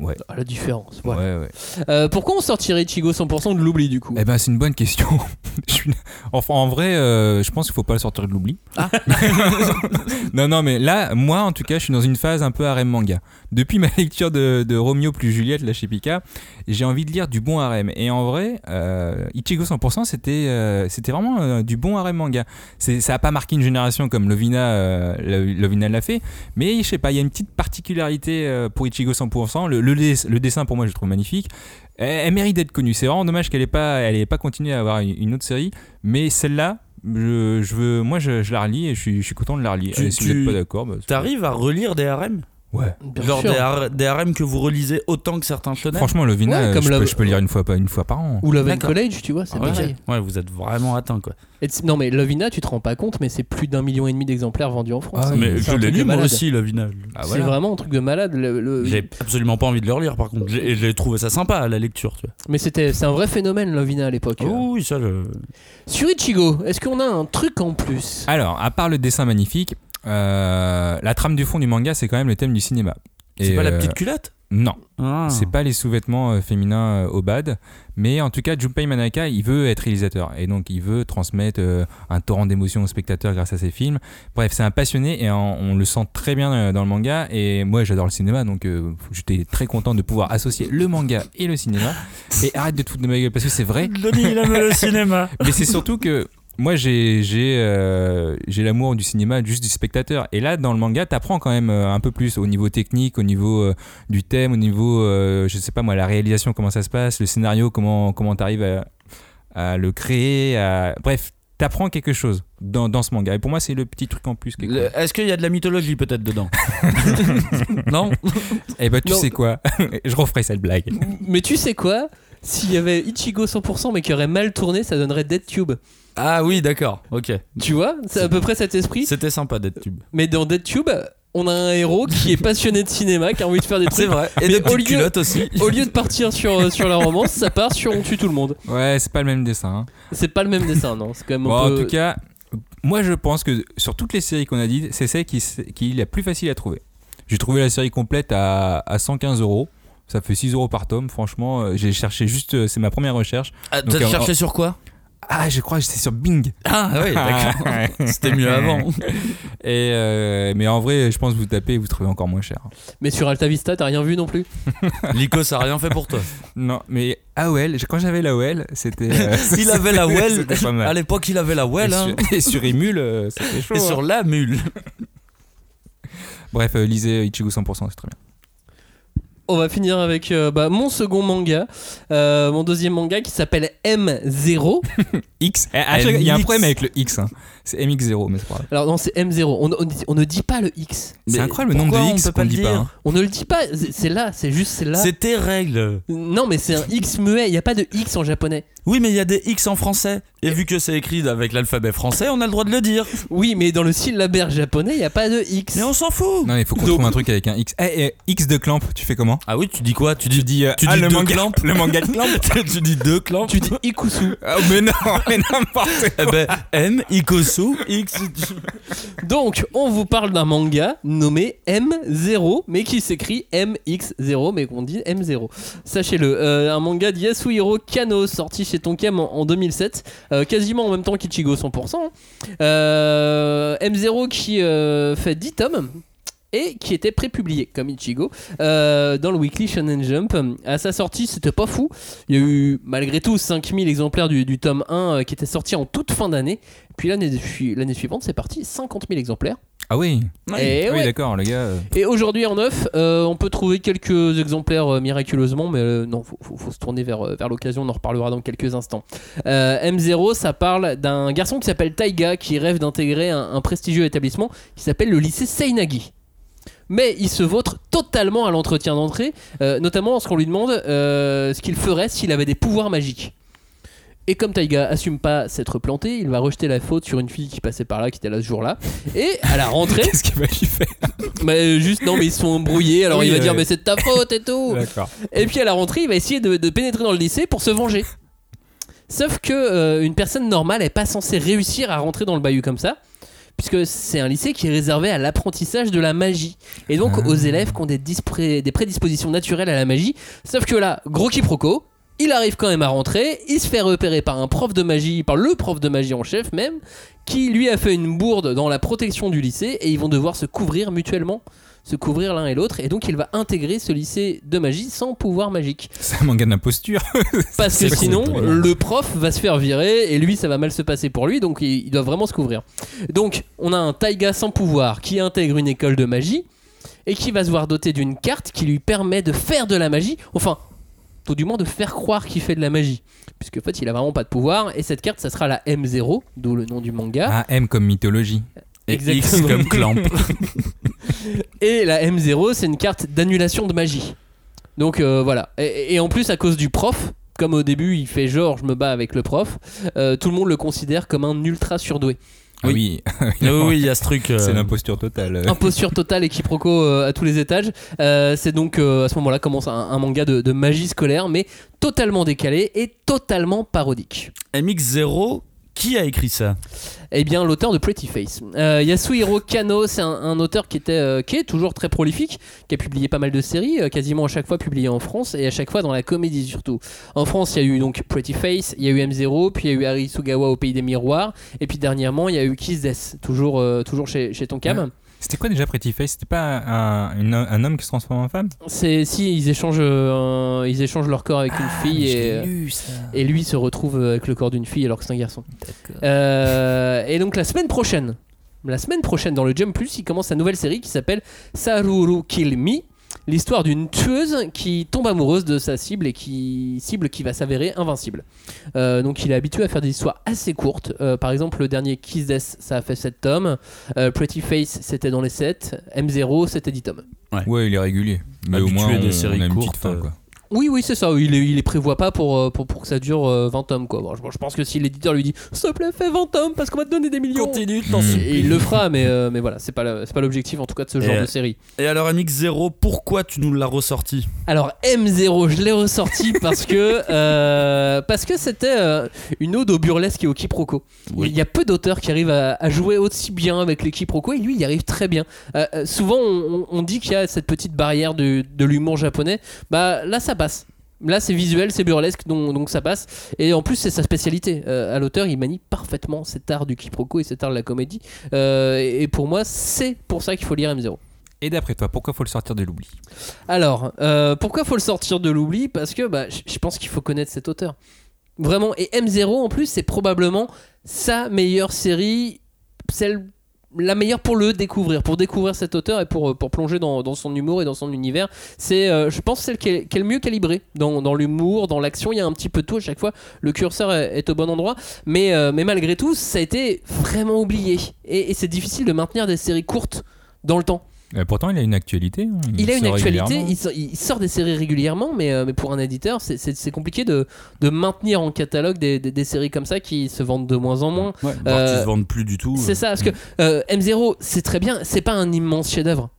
Ouais. À la différence. Ouais. Euh, pourquoi on sortirait Ichigo 100% de l'oubli du coup? Eh ben, c'est une bonne question. Je suis- Enfin, en vrai, euh, je pense qu'il faut pas le sortir de l'oubli. Ah. non, non, mais là, moi, en tout cas, je suis dans une phase un peu harem manga. Depuis ma lecture de, de Romeo plus Juliette, là, chez Pika, j'ai envie de lire du bon harem. Et en vrai, euh, Ichigo 100%, c'était euh, c'était vraiment euh, du bon harem manga. Ça a pas marqué une génération comme Lovina, Lo- Lovina l'a fait, mais je sais pas, il y a une petite particularité pour Ichigo 100%. Le, le, dess- le dessin, pour moi, je le trouve magnifique. Elle, elle mérite d'être connue. C'est vraiment dommage qu'elle ait pas, elle ait pas continué à avoir une, une autre série, mais celle-là. Je, je veux, moi je, je la relis et je suis, je suis content de la relire. Tu- Et si tu- vous n'êtes pas d'accord, bah, T'arrives à relire des harems? Ouais. Bien Genre sûr. des, har- des harems que vous relisez autant que certains shonen Franchement, Lovina, Ouais, euh, comme je, la- peux, je peux lire une fois, pas une fois par an. Ou Love and D'accord. College, tu vois, c'est Ah, ok. pareil. Ouais, vous êtes vraiment atteint quoi. Et non mais Lovina, tu te rends pas compte, mais c'est plus d'un million et demi d'exemplaires vendus en France. Ah, mais C'est je un l'ai truc de lu moi malade. aussi, Lovina. Ah, C'est voilà. vraiment un truc de malade. le- le- J'ai absolument pas envie de le relire par contre. J'ai j'ai trouvé ça sympa à la lecture, tu vois. Mais c'était, c'est un vrai phénomène Lovina à l'époque. Oh oui, ça je. Sur Ichigo, est-ce qu'on a un truc en plus? Alors, à part le dessin magnifique, la trame du fond du manga, c'est quand même le thème du cinéma. C'est pas la euh, petite culotte? Non, Ah. c'est pas les sous-vêtements euh, féminins euh, au bad, mais en tout cas, Junpei Manaka, il veut être réalisateur et donc il veut transmettre euh, un torrent d'émotions aux spectateurs grâce à ses films. Bref, c'est un passionné et on le sent très bien euh, dans le manga. Et moi, j'adore le cinéma, donc euh, j'étais très content de pouvoir associer le manga et le cinéma. Et arrête de te foutre de ma gueule parce que c'est vrai. Johnny, il aime le cinéma. Mais c'est surtout que moi, j'ai j'ai euh, j'ai l'amour du cinéma, juste du spectateur. Et là, dans le manga, t'apprends quand même euh, un peu plus au niveau technique, au niveau euh, du thème, au niveau, euh, je sais pas moi, la réalisation, comment ça se passe, le scénario, comment comment t'arrives à, à le créer. à- Bref, t'apprends quelque chose dans, dans ce manga. Et pour moi, c'est le petit truc en plus. Est-ce qu'il y a de la mythologie peut-être dedans Non Eh ben, tu Non. sais quoi Je referai cette blague. Mais tu sais quoi? S'il y avait Ichigo 100% mais qui aurait mal tourné, ça donnerait Dead Tube. Ah oui, d'accord, ok. Tu vois C'est à peu près cet esprit. C'était sympa d'être tube. Mais dans Dead Tube, on a un héros qui est passionné de cinéma, qui a envie de faire des C'est trucs. vrai. Et Mais des au lieu- culottes aussi. Au lieu de partir sur, sur la romance, ça part sur on tue tout le monde. Ouais, c'est pas le même dessin. hein. C'est pas le même dessin, non C'est quand même Bon, un en peu. tout cas, moi je pense que sur toutes les séries qu'on a dit, c'est celle qui, qui est la plus facile à trouver. J'ai trouvé la série complète à, à 115 euros. Ça fait 6 euros par tome. Franchement, euh, j'ai cherché juste. euh, C'est ma première recherche. Ah, T'as euh, cherché sur quoi? Ah, je crois que j'étais sur Bing. Ah oui, d'accord. C'était mieux avant. Et euh, mais en vrai, je pense que vous tapez et vous trouvez encore moins cher. Mais sur Alta Vista, t'as rien vu non plus Lico, ça a rien fait pour toi. Non, mais AOL, quand j'avais l'AOL, c'était. euh, Il avait la well. C'était pas mal. À l'époque, il avait la well. Et hein. sur, et sur Emule, euh, c'était chaud. Et hein. sur la mule. Bref, euh, lisez Ichigo 100%, c'est très bien. On va finir avec euh, bah, mon second manga, euh, mon deuxième manga qui s'appelle M0. X, eh, il y a un problème avec le X. hein. C'est MX0, mais c'est pas grave. Alors non, c'est M0. On, on- on ne dit pas le X. C'est incroyable le nombre pourquoi de on X qu'on le dit dire pas. hein. On ne le dit pas. C'est là. C'est juste c'est là. C'est tes règles. Non, mais c'est un X muet. Il n'y a pas de X en japonais. Oui, mais il y a des X en français. Et vu que c'est écrit avec l'alphabet français, on a le droit de le dire. Oui, mais dans le syllabaire japonais, il n'y a pas de X. Mais on s'en fout. Non, il faut qu'on Donc- trouve un truc avec un X. Eh, eh, X de Clamp, tu fais comment Ah oui, tu dis quoi Tu dis, Tu dis, euh, tu ah, dis le deux manga, le manga de Clamp tu dis deux clans. Tu dis Ikusu. Ah, Mais non, mais n'importe Eh ben, M, Ikosu, X. Donc, on vous parle d'un manga nommé M0, mais qui s'écrit MX0, mais qu'on dit M0. Sachez-le, euh, un manga d'Yasuhiro Kano, sorti chez Tonkam en, en 2007, euh, quasiment en même temps qu'Ichigo 100%. hein. Euh, M0 qui euh, fait 10 tomes. Et qui était prépublié comme Ichigo euh, dans le Weekly Shonen Jump. À sa sortie, c'était pas fou. Il y a eu malgré tout 5000 exemplaires du, du tome 1 euh, qui était sorti en toute fin d'année. Puis l'année suivante, c'est parti 50 000 exemplaires. Ah oui, Et, oui, ouais. d'accord, le gars. Et aujourd'hui en neuf, euh, on peut trouver quelques exemplaires euh, miraculeusement, mais euh, non, faut, faut- faut se tourner vers, vers l'occasion, on en reparlera dans quelques instants. Euh, M0, ça parle d'un garçon qui s'appelle Taiga, qui rêve d'intégrer un, un prestigieux établissement qui s'appelle le lycée Seinagi. Mais il se vautre totalement à l'entretien d'entrée, euh, notamment lorsqu'on lui demande euh, ce qu'il ferait s'il avait des pouvoirs magiques. Et comme Taiga assume pas s'être planté, il va rejeter la faute sur une fille qui passait par là, qui était là ce jour-là. Et à la rentrée, Qu'est-ce qu'il va lui faire mais juste non mais ils se sont embrouillés alors Oui, il va euh, dire mais c'est de ta faute et tout. Et puis à la rentrée il va essayer de, de pénétrer dans le lycée pour se venger. Sauf que euh, une personne normale est pas censée réussir à rentrer dans le bahut comme ça puisque c'est un lycée qui est réservé à l'apprentissage de la magie. Et donc Ah. aux élèves qui ont des, des prédispositions naturelles à la magie. Sauf que là gros quiproquo il arrive quand même à rentrer, il se fait repérer par un prof de magie, par le prof de magie en chef même, qui lui a fait une bourde dans la protection du lycée et ils vont devoir se couvrir mutuellement, se couvrir l'un et l'autre et donc il va intégrer ce lycée de magie sans pouvoir magique. C'est un manga d'imposture. Parce que sinon cool. le prof va se faire virer et lui ça va mal se passer pour lui donc il, il doit vraiment se couvrir. Donc on a un Taiga sans pouvoir qui intègre une école de magie et qui va se voir doté d'une carte qui lui permet de faire de la magie, enfin tout du moins de faire croire qu'il fait de la magie. Puisque en fait il a vraiment pas de pouvoir et cette carte ça sera la M0, d'où le nom du manga. Ah, M comme mythologie. Et X Exactement. comme clamp. Et la M0, c'est une carte d'annulation de magie. Donc euh, voilà. Et, et en plus, à cause du prof, comme au début, il fait genre je me bats avec le prof, euh, tout le monde le considère comme un ultra surdoué. Ah oui, oui, oui, il y a ce truc. euh, c'est l'imposture totale. Imposture totale et quiproquo euh, à tous les étages. Euh, c'est donc euh, à ce moment-là commence un, un manga de, de magie scolaire, mais totalement décalé et totalement parodique. MX0, qui a écrit ça Eh bien, l'auteur de Pretty Face. Euh, Yasuhiro Kano, c'est un, un auteur qui, était, euh, qui est toujours très prolifique, qui a publié pas mal de séries, euh, quasiment à chaque fois publié en France et à chaque fois dans la comédie surtout. En France, il y a eu donc Pretty Face, il y a eu M0, puis il y a eu Harry Sugawa au Pays des Miroirs, et puis dernièrement, il y a eu Kiss Death, toujours, toujours chez, chez Tonkam. Ouais. C'était quoi déjà Pretty Face? C'était pas un, une- un homme qui se transforme en femme? C'est si ils échangent, euh, ils échangent leur corps avec une fille et, euh, et lui se retrouve avec le corps d'une fille alors que c'est un garçon. Euh, et donc la semaine prochaine, la semaine prochaine dans le Jump Plus, il commence sa nouvelle série qui s'appelle Saruru Kill Me. L'histoire d'une tueuse qui tombe amoureuse de sa cible et qui cible qui va s'avérer invincible. Euh, donc il est habitué à faire des histoires assez courtes. Euh, par exemple, le dernier Kiss Death, ça a fait 7 tomes. Euh, Pretty Face, c'était dans les 7. M0, c'était 10 tomes. Ouais, il est régulier. Mais au Habitué moins, des on, séries on a une courtes, petite fin, euh. quoi. Oui, oui, c'est ça. Il les, il les prévoit pas pour, euh, pour, pour que ça dure euh, 20 tomes. Quoi. Bon, je, je pense que si l'éditeur lui dit S'il te plaît, fais 20 tomes parce qu'on va te donner des millions. Continue, Mm. t'en supplie. il le fera, mais, euh, mais voilà, c'est pas c'est pas l'objectif en tout cas de ce genre Et, de série. Et alors, MX0, pourquoi tu nous l'as ressorti? Alors M0, je l'ai ressorti parce que euh, parce que c'était euh, une ode au burlesque et au quiproquo. Oui. Il y a peu d'auteurs qui arrivent à, à jouer aussi bien avec les quiproquos et lui il y arrive très bien. Euh, euh, souvent on, on dit qu'il y a cette petite barrière de, de l'humour japonais. Bah là ça passe. Là, c'est visuel, c'est burlesque, donc, donc ça passe. Et en plus, c'est sa spécialité. Euh, à l'auteur, il manie parfaitement cet art du quiproquo et cet art de la comédie. Euh, et et pour moi, c'est pour ça qu'il faut lire M0. Et d'après toi, pourquoi faut le sortir de l'oubli? Alors, euh, pourquoi faut le sortir de l'oubli? Parce que bah, je je pense qu'il faut connaître cet auteur. Vraiment. Et M0, en plus, c'est probablement sa meilleure série, celle la meilleure pour le découvrir, pour découvrir cet auteur et pour, euh, pour plonger dans, dans son humour et dans son univers. C'est, euh, je pense, celle qui est, qui est le mieux calibrée dans, dans l'humour, dans l'action. Il y a un petit peu tout à chaque fois. Le curseur est, au bon endroit. Mais, euh, mais malgré tout, ça a été vraiment oublié. Et c'est difficile de maintenir des séries courtes dans le temps. Euh, Pourtant, il a une actualité. hein. Il a une sort actualité, il sort, il sort des séries régulièrement, mais, euh, mais pour un éditeur, c'est- compliqué de, de maintenir en catalogue des, des- des séries comme ça qui se vendent de moins en moins. Ouais, voire Euh, qui se vendent plus du tout. C'est ça, parce que euh, M0, c'est très bien, c'est pas un immense chef-d'œuvre.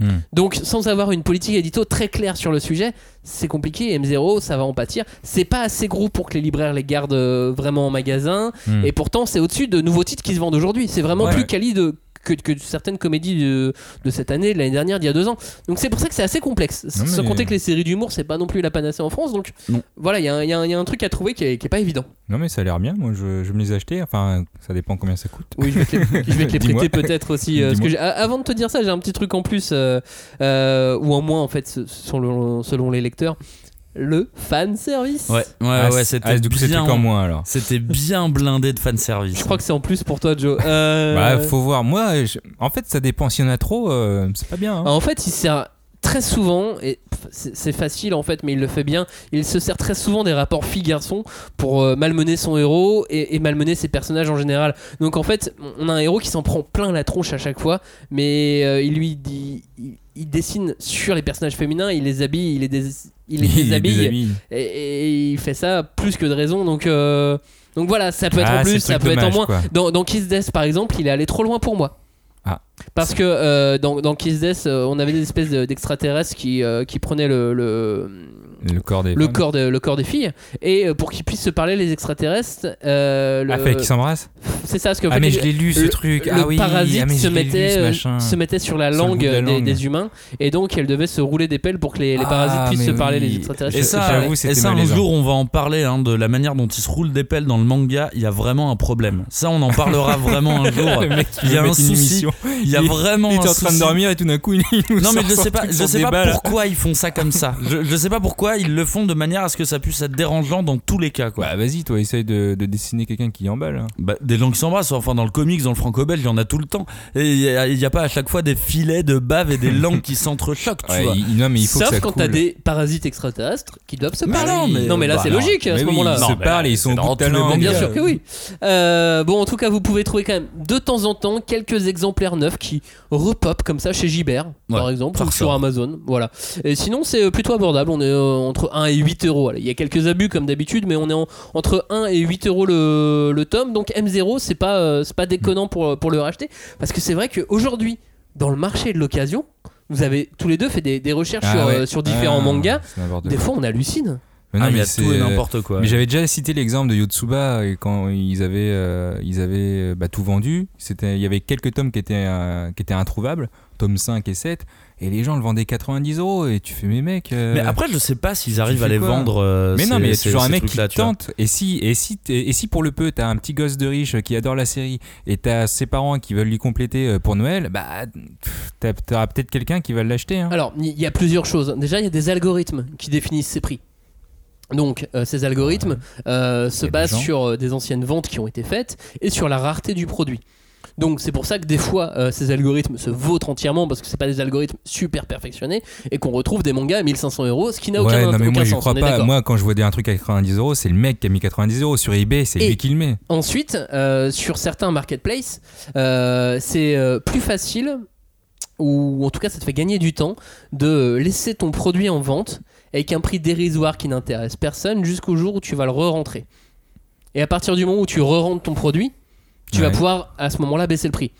Hmm. Donc, sans avoir une politique édito très claire sur le sujet, c'est compliqué. M0, ça va en pâtir. C'est pas assez gros pour que les libraires les gardent vraiment en magasin. Hmm. Et pourtant, c'est au-dessus de nouveaux titres qui se vendent aujourd'hui. C'est vraiment Ouais. plus quali de, que, que certaines comédies de, de cette année, de l'année dernière, d'il y a deux ans. Donc c'est pour ça que c'est assez complexe. Non, Sans mais- compter que les séries d'humour, c'est pas non plus la panacée en France. Donc Non. voilà, il y, a un- il y y a un truc à trouver qui est, qui est pas évident. Non, mais ça a l'air bien. Moi, je, je me les ai achetés. Enfin, ça dépend combien ça coûte. Oui, je vais te les, je vais te les prêter peut-être aussi. euh, parce que avant de te dire ça, j'ai un petit truc en plus, euh, euh, ou en moins en fait, selon, selon les lecteurs. Le fan service. Ouais, ouais, Ah, ouais, c'est- c'était ah, du coup, c'est bien. en moins alors. C'était bien blindé de fanservice. Je crois que c'est en plus pour toi, Joe. Euh, Bah, faut voir. Moi, je- en fait, ça dépend. S'il y en a trop, euh, c'est pas bien. hein. En fait, il sert très souvent, et c'est c'est facile en fait, mais il le fait bien. Il se sert très souvent des rapports fille-garçon pour euh, malmener son héros et, et malmener ses personnages en général. Donc en fait, on a un héros qui s'en prend plein la tronche à chaque fois, mais euh, il lui dit. Il, il dessine sur les personnages féminins, il les habille, il les, dés- il les Il déshabille, déshabille. et, et il fait ça plus que de raison. Donc, euh, donc voilà, ça peut être Ah, en plus, ça peut être en moins. quoi. Dans, dans Kiss Death par exemple, il est allé trop loin pour moi. Ah. Parce que euh, dans, dans Kiss Death, euh, on avait des espèces de- d'extraterrestres qui, euh, qui prenaient le, le, Le corps des. le, femmes. corps de, le corps des filles. Et euh, pour qu'ils puissent se parler, les extraterrestres. euh, le- Ah, fait qu'ils s'embrassent c'est ça, parce que en Ah, fait, mais je l'ai lu ce le- truc. le ah oui, parasite ah, mais se, lu, mettait, ce euh, se mettait sur la langue, bout de la des, langue. des humains et donc elle devait se rouler des pelles pour que les, les Ah, parasites puissent se mais parler oui. les extraterrestres. Et ça, et ça un jour, on va en parler hein, de la manière dont il se roule des pelles dans le manga. Il y a vraiment un problème. Ça, on en parlera vraiment un jour. Il y a un souci. Il y a vraiment Il était en train de dormir et tout d'un coup, il nous Non mais je sais pas, je sais pas pourquoi ils font ça comme ça. Je, je sais pas pourquoi ils le font de manière à ce que ça puisse être dérangeant dans tous les cas quoi. Bah vas-y, toi, essaye de, de dessiner quelqu'un qui emballe. hein. Bah, des gens qui s'embrassent, enfin dans le comics, dans le franco-belge, il y en a tout le temps. Et il n'y a, pas à chaque fois des filets de bave et des langues qui s'entrechoquent, tu Ouais, vois. il- non, mais il faut Sauf que ça quand coule. t'as des parasites extraterrestres qui doivent se Mais parler. non, mais- non, mais là bah, c'est non. logique à Mais ce oui, moment-là. Ils Non, se mais parlent et ils sont c'est au bout dans de tous les. Bien sûr que oui. Euh, bon, en tout cas, vous pouvez trouver quand même de temps en temps quelques exemplaires neufs qui repopent comme ça chez Gibert, par exemple, ça ou sur ressort. Amazon. Voilà. Et sinon, c'est euh, plutôt abordable. On est euh, entre 1 et 8 euros. Allez, Il y a quelques abus comme d'habitude, mais on est en- entre 1 et 8 euros le, le tome. Donc M0, c'est pas, euh, c'est pas déconnant pour, pour le racheter. Parce que c'est vrai qu'aujourd'hui, dans le marché de l'occasion, vous avez tous les deux fait des, des recherches Ah sur, ouais. euh, sur différents Ah, mangas. Des fois, on hallucine. Mais non, Ah, il y mais a c'est, tout et euh, n'importe quoi. Mais j'avais déjà cité l'exemple de Yotsuba et quand ils avaient, euh, ils avaient euh, bah, tout vendu. C'était, il y avait quelques tomes qui étaient, euh, qui étaient introuvables, tomes 5 et 7, et les gens le vendaient 90 euros. Et tu fais, mais mec. euh, Mais après, je sais pas s'ils arrivent à les vendre. euh, mais non, mais il y a ces- toujours un mec qui vois. tente. Et si, et, si, et si pour le peu, t'as un petit gosse de riche qui adore la série et t'as ses parents qui veulent lui compléter euh, pour Noël, bah t'auras peut-être quelqu'un qui va l'acheter. hein. Alors, il y a plusieurs choses. Déjà, il y a des algorithmes qui définissent ces prix. Donc, euh, ces algorithmes euh, se des basent sur euh, des anciennes ventes qui ont été faites et sur la rareté du produit. Donc, c'est pour ça que des fois, euh, ces algorithmes se vautrent entièrement parce que c'est pas des algorithmes super perfectionnés et qu'on retrouve des mangas à 1500 euros, ce qui n'a aucun, Ouais, non, mais aucun moi, je sens. crois pas. Moi, quand je vois un truc à 90 euros, c'est le mec qui a mis 90 euros. Sur eBay, c'est lui qui le met. Ensuite, euh, sur certains marketplaces, euh, c'est plus facile, ou en tout cas ça te fait gagner du temps, de laisser ton produit en vente avec un prix dérisoire qui n'intéresse personne jusqu'au jour où tu vas le re-rentrer. Et à partir du moment où tu re-rentres ton produit, tu vas pouvoir à ce moment-là baisser le prix.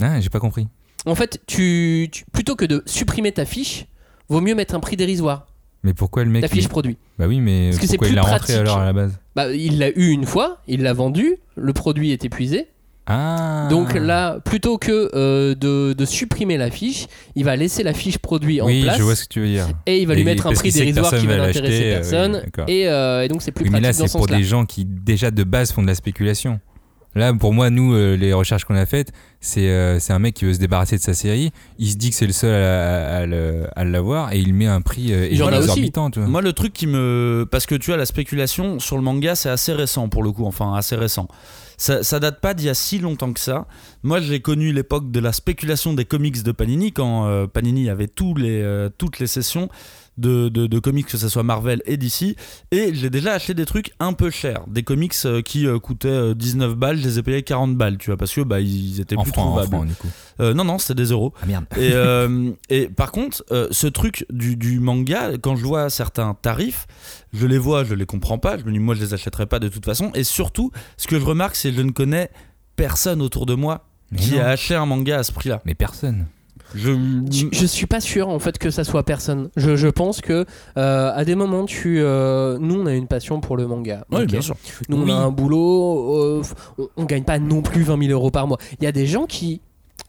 Ah, j'ai pas compris. En fait, tu, tu- plutôt que de supprimer ta fiche, vaut mieux mettre un prix dérisoire, Mais pourquoi le mec ta il- fiche produit. Bah oui, mais Parce que c'est pourquoi plus il l'a rentré alors à la base Bah, il l'a eu une fois, il l'a vendu, le produit est épuisé, Ah. Donc là, plutôt que euh, de, de supprimer la fiche, il va laisser la fiche produit en oui, place je vois ce que tu veux dire. et il va lui Et mettre un prix que dérisoire qui va l'intéresser l'acheter, euh, oui, personne. et, euh, et donc c'est plus Oui, mais pratique là, dans c'est ce pour des gens qui déjà de base font de la spéculation. Là, pour moi, nous, euh, les recherches qu'on a faites, c'est euh, un mec qui veut se débarrasser de sa série. Il se dit que c'est le seul à, à- l'avoir et il met un prix euh, exorbitant. Moi, le truc qui me. Parce que tu vois, la spéculation sur le manga, c'est assez récent pour le coup, enfin, assez récent. Ça, ça date pas d'il y a si longtemps que ça. Moi, j'ai connu l'époque de la spéculation des comics de Panini, quand euh, Panini avait tous les, euh, toutes les sessions de, de, de comics, que ce soit Marvel et DC. Et j'ai déjà acheté des trucs un peu chers. Des comics euh, qui euh, coûtaient euh, 19 balles, je les ai payés 40 balles, tu vois, parce que bah, ils étaient en plus francs, en trouvables. francs, du coup. Euh, non, non, c'était des euros. Ah merde. Et, euh, et par contre, euh, ce truc du, du manga, quand je vois certains tarifs, je les vois, je les comprends pas. Je me dis, moi, je les achèterai pas de toute façon. Et surtout, ce que je remarque, c'est que je ne connais personne autour de moi Mais qui non. a acheté un manga à ce prix-là. Mais personne. Je, Je, je suis pas sûr en fait que ça soit personne. Je, je pense que euh, à des moments tu, euh, nous on a une passion pour le manga. Ok. bien sûr. Nous on a un boulot, euh, on, on gagne pas non plus 20 000 euros par mois. Il y a des gens qui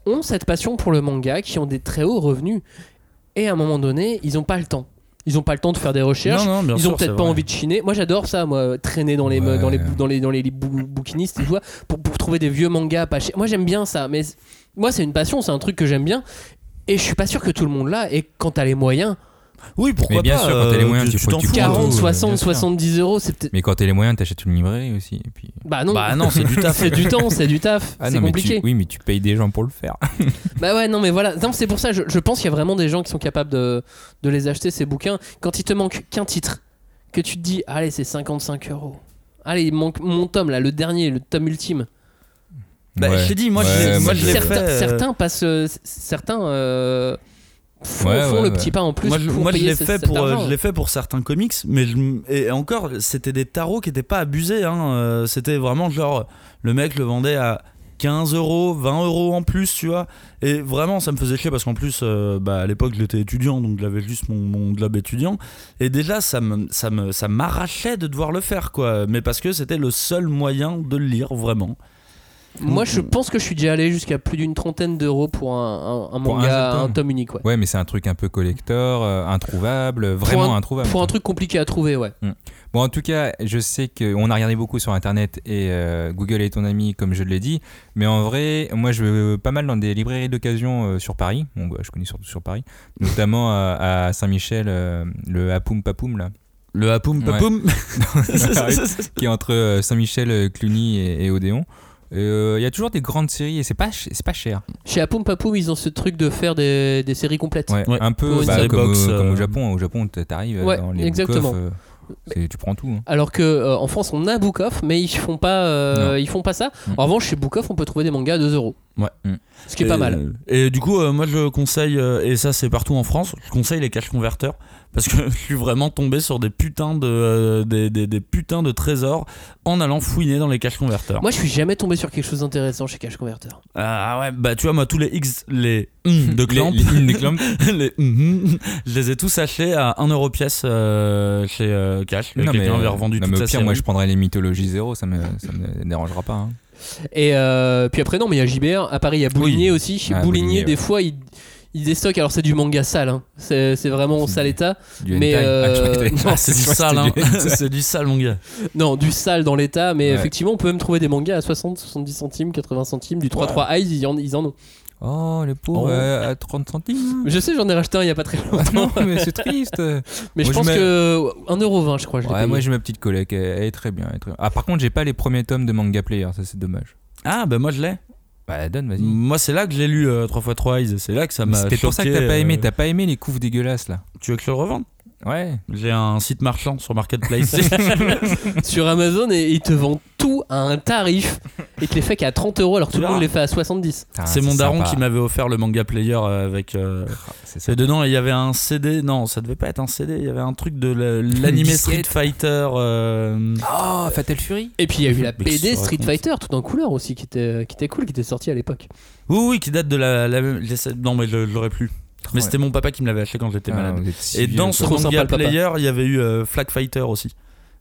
ont cette passion pour le manga, qui ont des très hauts revenus, et à un moment donné ils ont pas le temps. Ils ont pas le temps de faire des recherches. Non, non, bien Ils ont peut-être pas vrai. envie de chiner. Moi, j'adore ça, moi, traîner dans les Ouais. dans les dans les dans les bou- bouquinistes tout ça, pour, pour trouver des vieux mangas pas chers. Moi, j'aime bien ça, mais moi, c'est une passion, c'est un truc que j'aime bien. Et je suis pas sûr que tout le monde l'a. Et quand t'as les moyens, Oui, pourquoi Mais bien pas sûr, quand t'as les euh, moyens, tu tu prends 40, tout, 60, bien sûr. 70 euros, c'est peut-être. Mais quand t'as les moyens, t'achètes une librairie aussi. Et puis... Bah non, Bah non, c'est du taf. c'est du temps, c'est du taf, Ah c'est non, mais compliqué. tu- oui, mais tu payes des gens pour le faire. Bah ouais, non, mais voilà. Non, c'est pour ça, je, je pense qu'il y a vraiment des gens qui sont capables de, de les acheter, ces bouquins. Quand il te manque qu'un titre, que tu te dis, allez, c'est 55 euros. Allez, il manque mon tome là, le dernier, le tome ultime. Bah, Ouais. je t'ai dit, moi, je Ouais, l'ai- moi, moi, je l'ai certains, fait. certains passent, euh, certains euh, font, Ouais, font ouais, le ouais. petit pas en plus. moi, je, pour moi, je payer l'ai fait pour, euh, je l'ai fait pour certains comics, mais je et encore, c'était des tarots qui étaient pas abusés. Hein. euh, C'était vraiment genre le mec le vendait à 15 euros, 20 euros en plus, tu vois. Et vraiment, ça me faisait chier parce qu'en plus, euh, bah, à l'époque, j'étais étudiant, donc j'avais juste mon, mon globe étudiant. Et déjà, ça me, ça me, ça m'arrachait de devoir le faire, quoi. Mais parce que c'était le seul moyen de le lire, vraiment. Moi, je pense que je suis déjà allé jusqu'à plus d'une trentaine d'euros pour un, un- un Pour un manga, seul un, tome. tome unique. Ouais. Ouais, mais c'est un truc un peu collector, euh, introuvable, vraiment pour un, introuvable. Pour un truc compliqué à trouver, ouais. Bon, en tout cas, je sais qu'on a regardé beaucoup sur Internet et euh, Google est ton ami, comme je l'ai dit. Mais en vrai, moi, je vais pas mal dans des librairies d'occasion euh, sur Paris. Bon, bah, je connais surtout sur Paris. Notamment à, à Saint-Michel, euh, le Hapoum Papoum, là. Le hapoum Ouais. papoum. qui est entre euh, Saint-Michel, Cluny et, et Odéon. Euh, Il y a toujours des grandes séries et c'est pas, ch- c'est pas cher. Chez Apoum Papoum, ils ont ce truc de faire des, des séries complètes. Ouais, Ouais. Un peu bah, comme, box, au, comme au euh, Japon. Au Japon, t'arrives euh, Ouais, dans les exactement. euh, tu prends tout. hein. Alors que euh, en France, on a Book Off, mais ils font pas, euh, ils font pas ça. Mm. En revanche, chez Book Off, on peut trouver des mangas à 2 euros. Ouais. Mm. Ce qui est pas mal. Et du coup, euh, moi je conseille, euh, et ça c'est partout en France, je conseille les cash converteurs parce que je suis vraiment tombé sur des putains de, euh, des, des- des putains de trésors en allant fouiner dans les cash converteurs. Moi, je suis jamais tombé sur quelque chose d'intéressant chez Cash Converter. Ah ouais, bah tu vois, moi tous les X, les hum de Clamp, Les- les- les Clamp. les hum, je les ai tous achetés à 1€ euro pièce euh, chez euh, Cash. Non, mais, Quelqu'un avait revendu non, toute mais sa au pire, série. moi je prendrais les mythologies zéro, ça me, ça me dérangera pas. hein. Et euh, puis après, non, mais il y a JBR. À Paris, il y a Bouligné aussi. Chez Ah, Bouligné, Bouligné, des ouais. fois, ils il déstockent. Alors, c'est du manga sale. hein. C'est c'est vraiment C'est sale du- état. Du Mais. Ah, je euh, non, c'est du je sale, hein. c'est du sale mon gars. Non, du sale dans l'état. Mais Ouais. effectivement, on peut même trouver des mangas à 60, 70 centimes, 80 centimes. Du 3-3 eyes, ils en, ils en ont. Oh, les pauvres, Oh. euh, à 30 centimes. Je sais, j'en ai racheté un il y a pas très Ah longtemps. non, mais c'est triste. Mais je Moi, je pense mets- que 1,20€, je crois. Je Ouais, moi j'ai ma petite collègue, elle, elle est très bien. elle est très- Ah, par contre, j'ai pas les premiers tomes de Manga Player, ça c'est dommage. Ah bah moi je l'ai. Bah, donne, vas-y. Moi c'est là que j'ai lu euh, 3x3 Eyes. C'est là que ça m'a C'est peut-être pour ça que t'as pas aimé, euh, t'as pas aimé les couves dégueulasses là. Tu veux que je le revende? Ouais. J'ai un site marchand sur Marketplace. sur Amazon et ils te vendent tout à un tarif et te les fait qu'à 30 euros alors que tout le monde les fait à 70. Putain, c'est mon daron sympa. qui m'avait offert le manga player euh, avec. euh, C'est ça. Et dedans, il y avait un CD. Non, ça devait pas être un CD. Il y avait un truc de la- l'animé Street. Fighter. euh, Oh, Fatal Fury Et puis il y a eu la ça Street. Fighter tout en couleur aussi qui était, qui était cool, qui était sorti à l'époque. Oui, oui, qui date de la, la même. j'essaie- Non, mais je, je l'aurais plus. Mais c'était mon papa qui me l'avait acheté quand j'étais Ah, malade. Et vieux, dans ce manga player, il y avait eu euh, Flag Fighter aussi.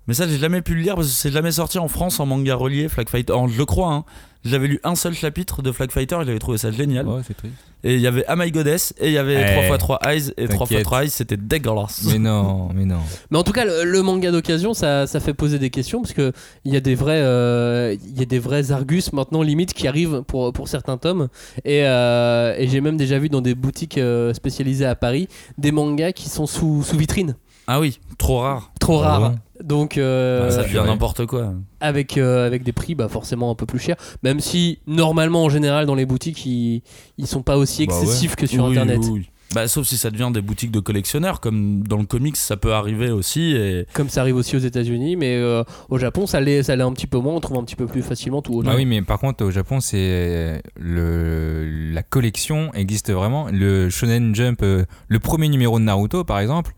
Mais ça, j'ai jamais pu le lire parce que c'est jamais sorti en France en manga relié, Flag Fighter. Je le crois, hein. J'avais lu un seul chapitre de Flag Fighter et j'avais trouvé ça génial. Ouais, c'est triste. Et il y avait Am I Goddess et il y avait Eh, 3x3 Eyes et 3x3 t'inquiète. Eyes, c'était dégueulasse. Mais non, mais non. Mais en tout cas, le, le manga d'occasion, ça, ça fait poser des questions parce que il y a des vrais, euh, il y a des vrais Argus maintenant limite qui arrivent pour pour certains tomes. Et, euh, et j'ai même déjà vu dans des boutiques euh, spécialisées à Paris des mangas qui sont sous sous vitrine, Ah oui, trop rare. trop Ah rares. bon Donc euh, ça ouais, devient ouais. n'importe quoi. avec euh, avec des prix bah forcément un peu plus chers. Même si normalement en général dans les boutiques ils ils sont pas aussi Bah ouais. excessifs que sur Oui, internet. oui, oui. Bah, sauf si ça devient des boutiques de collectionneurs, comme dans le comics, ça peut arriver aussi. Et... Comme ça arrive aussi aux États-Unis, mais euh, au Japon ça l'est ça l'est un petit peu moins. On trouve un petit peu plus facilement tout. Ah oui, mais par contre, au Japon, c'est le la collection existe vraiment. Le Shonen Jump, le premier numéro de Naruto, par exemple,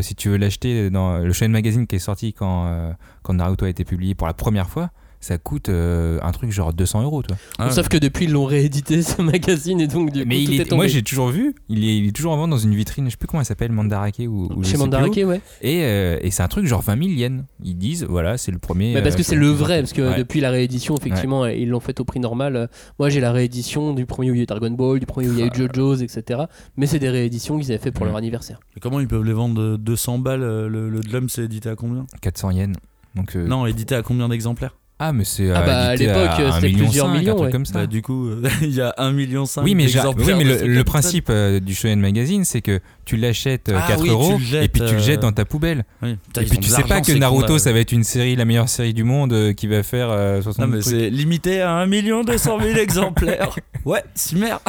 si tu veux l'acheter dans le Shonen Magazine qui est sorti quand euh, quand Naruto a été publié pour la première fois, ça coûte euh, un truc genre 200 euros, toi. Ah, Sauf que depuis ils l'ont réédité ce magazine et donc du coup Mais tout il est est, tombé. moi, j'ai toujours vu. Il est, il est toujours en vente dans une vitrine. Je sais plus comment elle s'appelle, Mandarake ou, ou chez Mandarake, ouais. Et, euh, et c'est un truc genre 20 000 yens. Ils disent, voilà, c'est le premier. Mais parce euh, que c'est le vrai, parce que Ouais. depuis la réédition, effectivement, ils l'ont fait au prix normal. Moi, j'ai la réédition du premier où il y a eu Dragon Ball, du premier où il y a eu Ah. JoJo's, etc. Mais c'est des rééditions qu'ils avaient fait pour leur anniversaire. Mais comment ils peuvent les vendre de 200 balles Le, le Dlum, c'est édité à combien? 400 yens. Donc, euh, Non, édité à combien d'exemplaires? Ah, mais c'est. Ah euh, bah, à l'époque, un c'était million plusieurs cinq, millions, Un truc ouais. comme ça. Bah, Du coup, euh, il y a 1,5 million Oui, mais, oui, mais de le, le principe euh, du Shonen Magazine, c'est que tu l'achètes euh, Ah 4 oui, euros jettes, et puis tu le jettes dans ta poubelle. Oui. Putain, et puis tu sais pas que Naruto, ça va être une série, la meilleure série du monde, euh, qui va faire euh, 60 Non, mais c'est limité à 1 million 200 000 exemplaires. Ouais, si merde.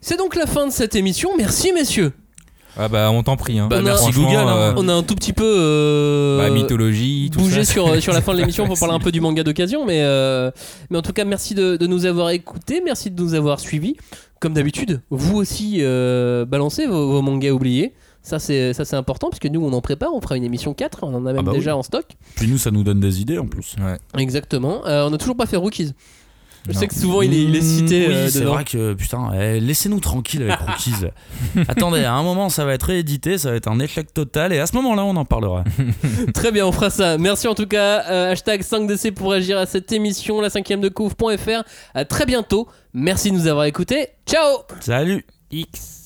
C'est donc la fin de cette émission. Merci, messieurs. Ah bah, on t'en prie. Hein. Bah, On a- merci Google. hein. euh, On a un tout petit peu euh, bah, mythologie, tout bougé ça. sur, sur la fin de l'émission pour parler un peu du manga d'occasion. Mais, euh, mais en tout cas, merci de, de nous avoir écoutés. Merci de nous avoir suivis. Comme d'habitude, vous aussi, euh, balancez vos, vos mangas oubliés. Ça c'est, ça, c'est important parce que nous, on en prépare. On fera une émission 4. On en a même Ah bah déjà en stock. Puis nous, ça nous donne des idées en plus. Ouais. Exactement. Euh, on n'a toujours pas fait Rookies. Je Non. sais que souvent il est, il est cité Oui, euh, c'est vrai que putain, eh, laissez-nous tranquille avec Rookies. Attendez, à un moment, ça va être réédité, ça va être un échec total, et à ce moment-là, on en parlera. Très bien, on fera ça. Merci en tout cas. Euh, hashtag 5DC pour réagir à cette émission, la cinquième de couvre.fr. À très bientôt. Merci de nous avoir écoutés. Ciao Salut X.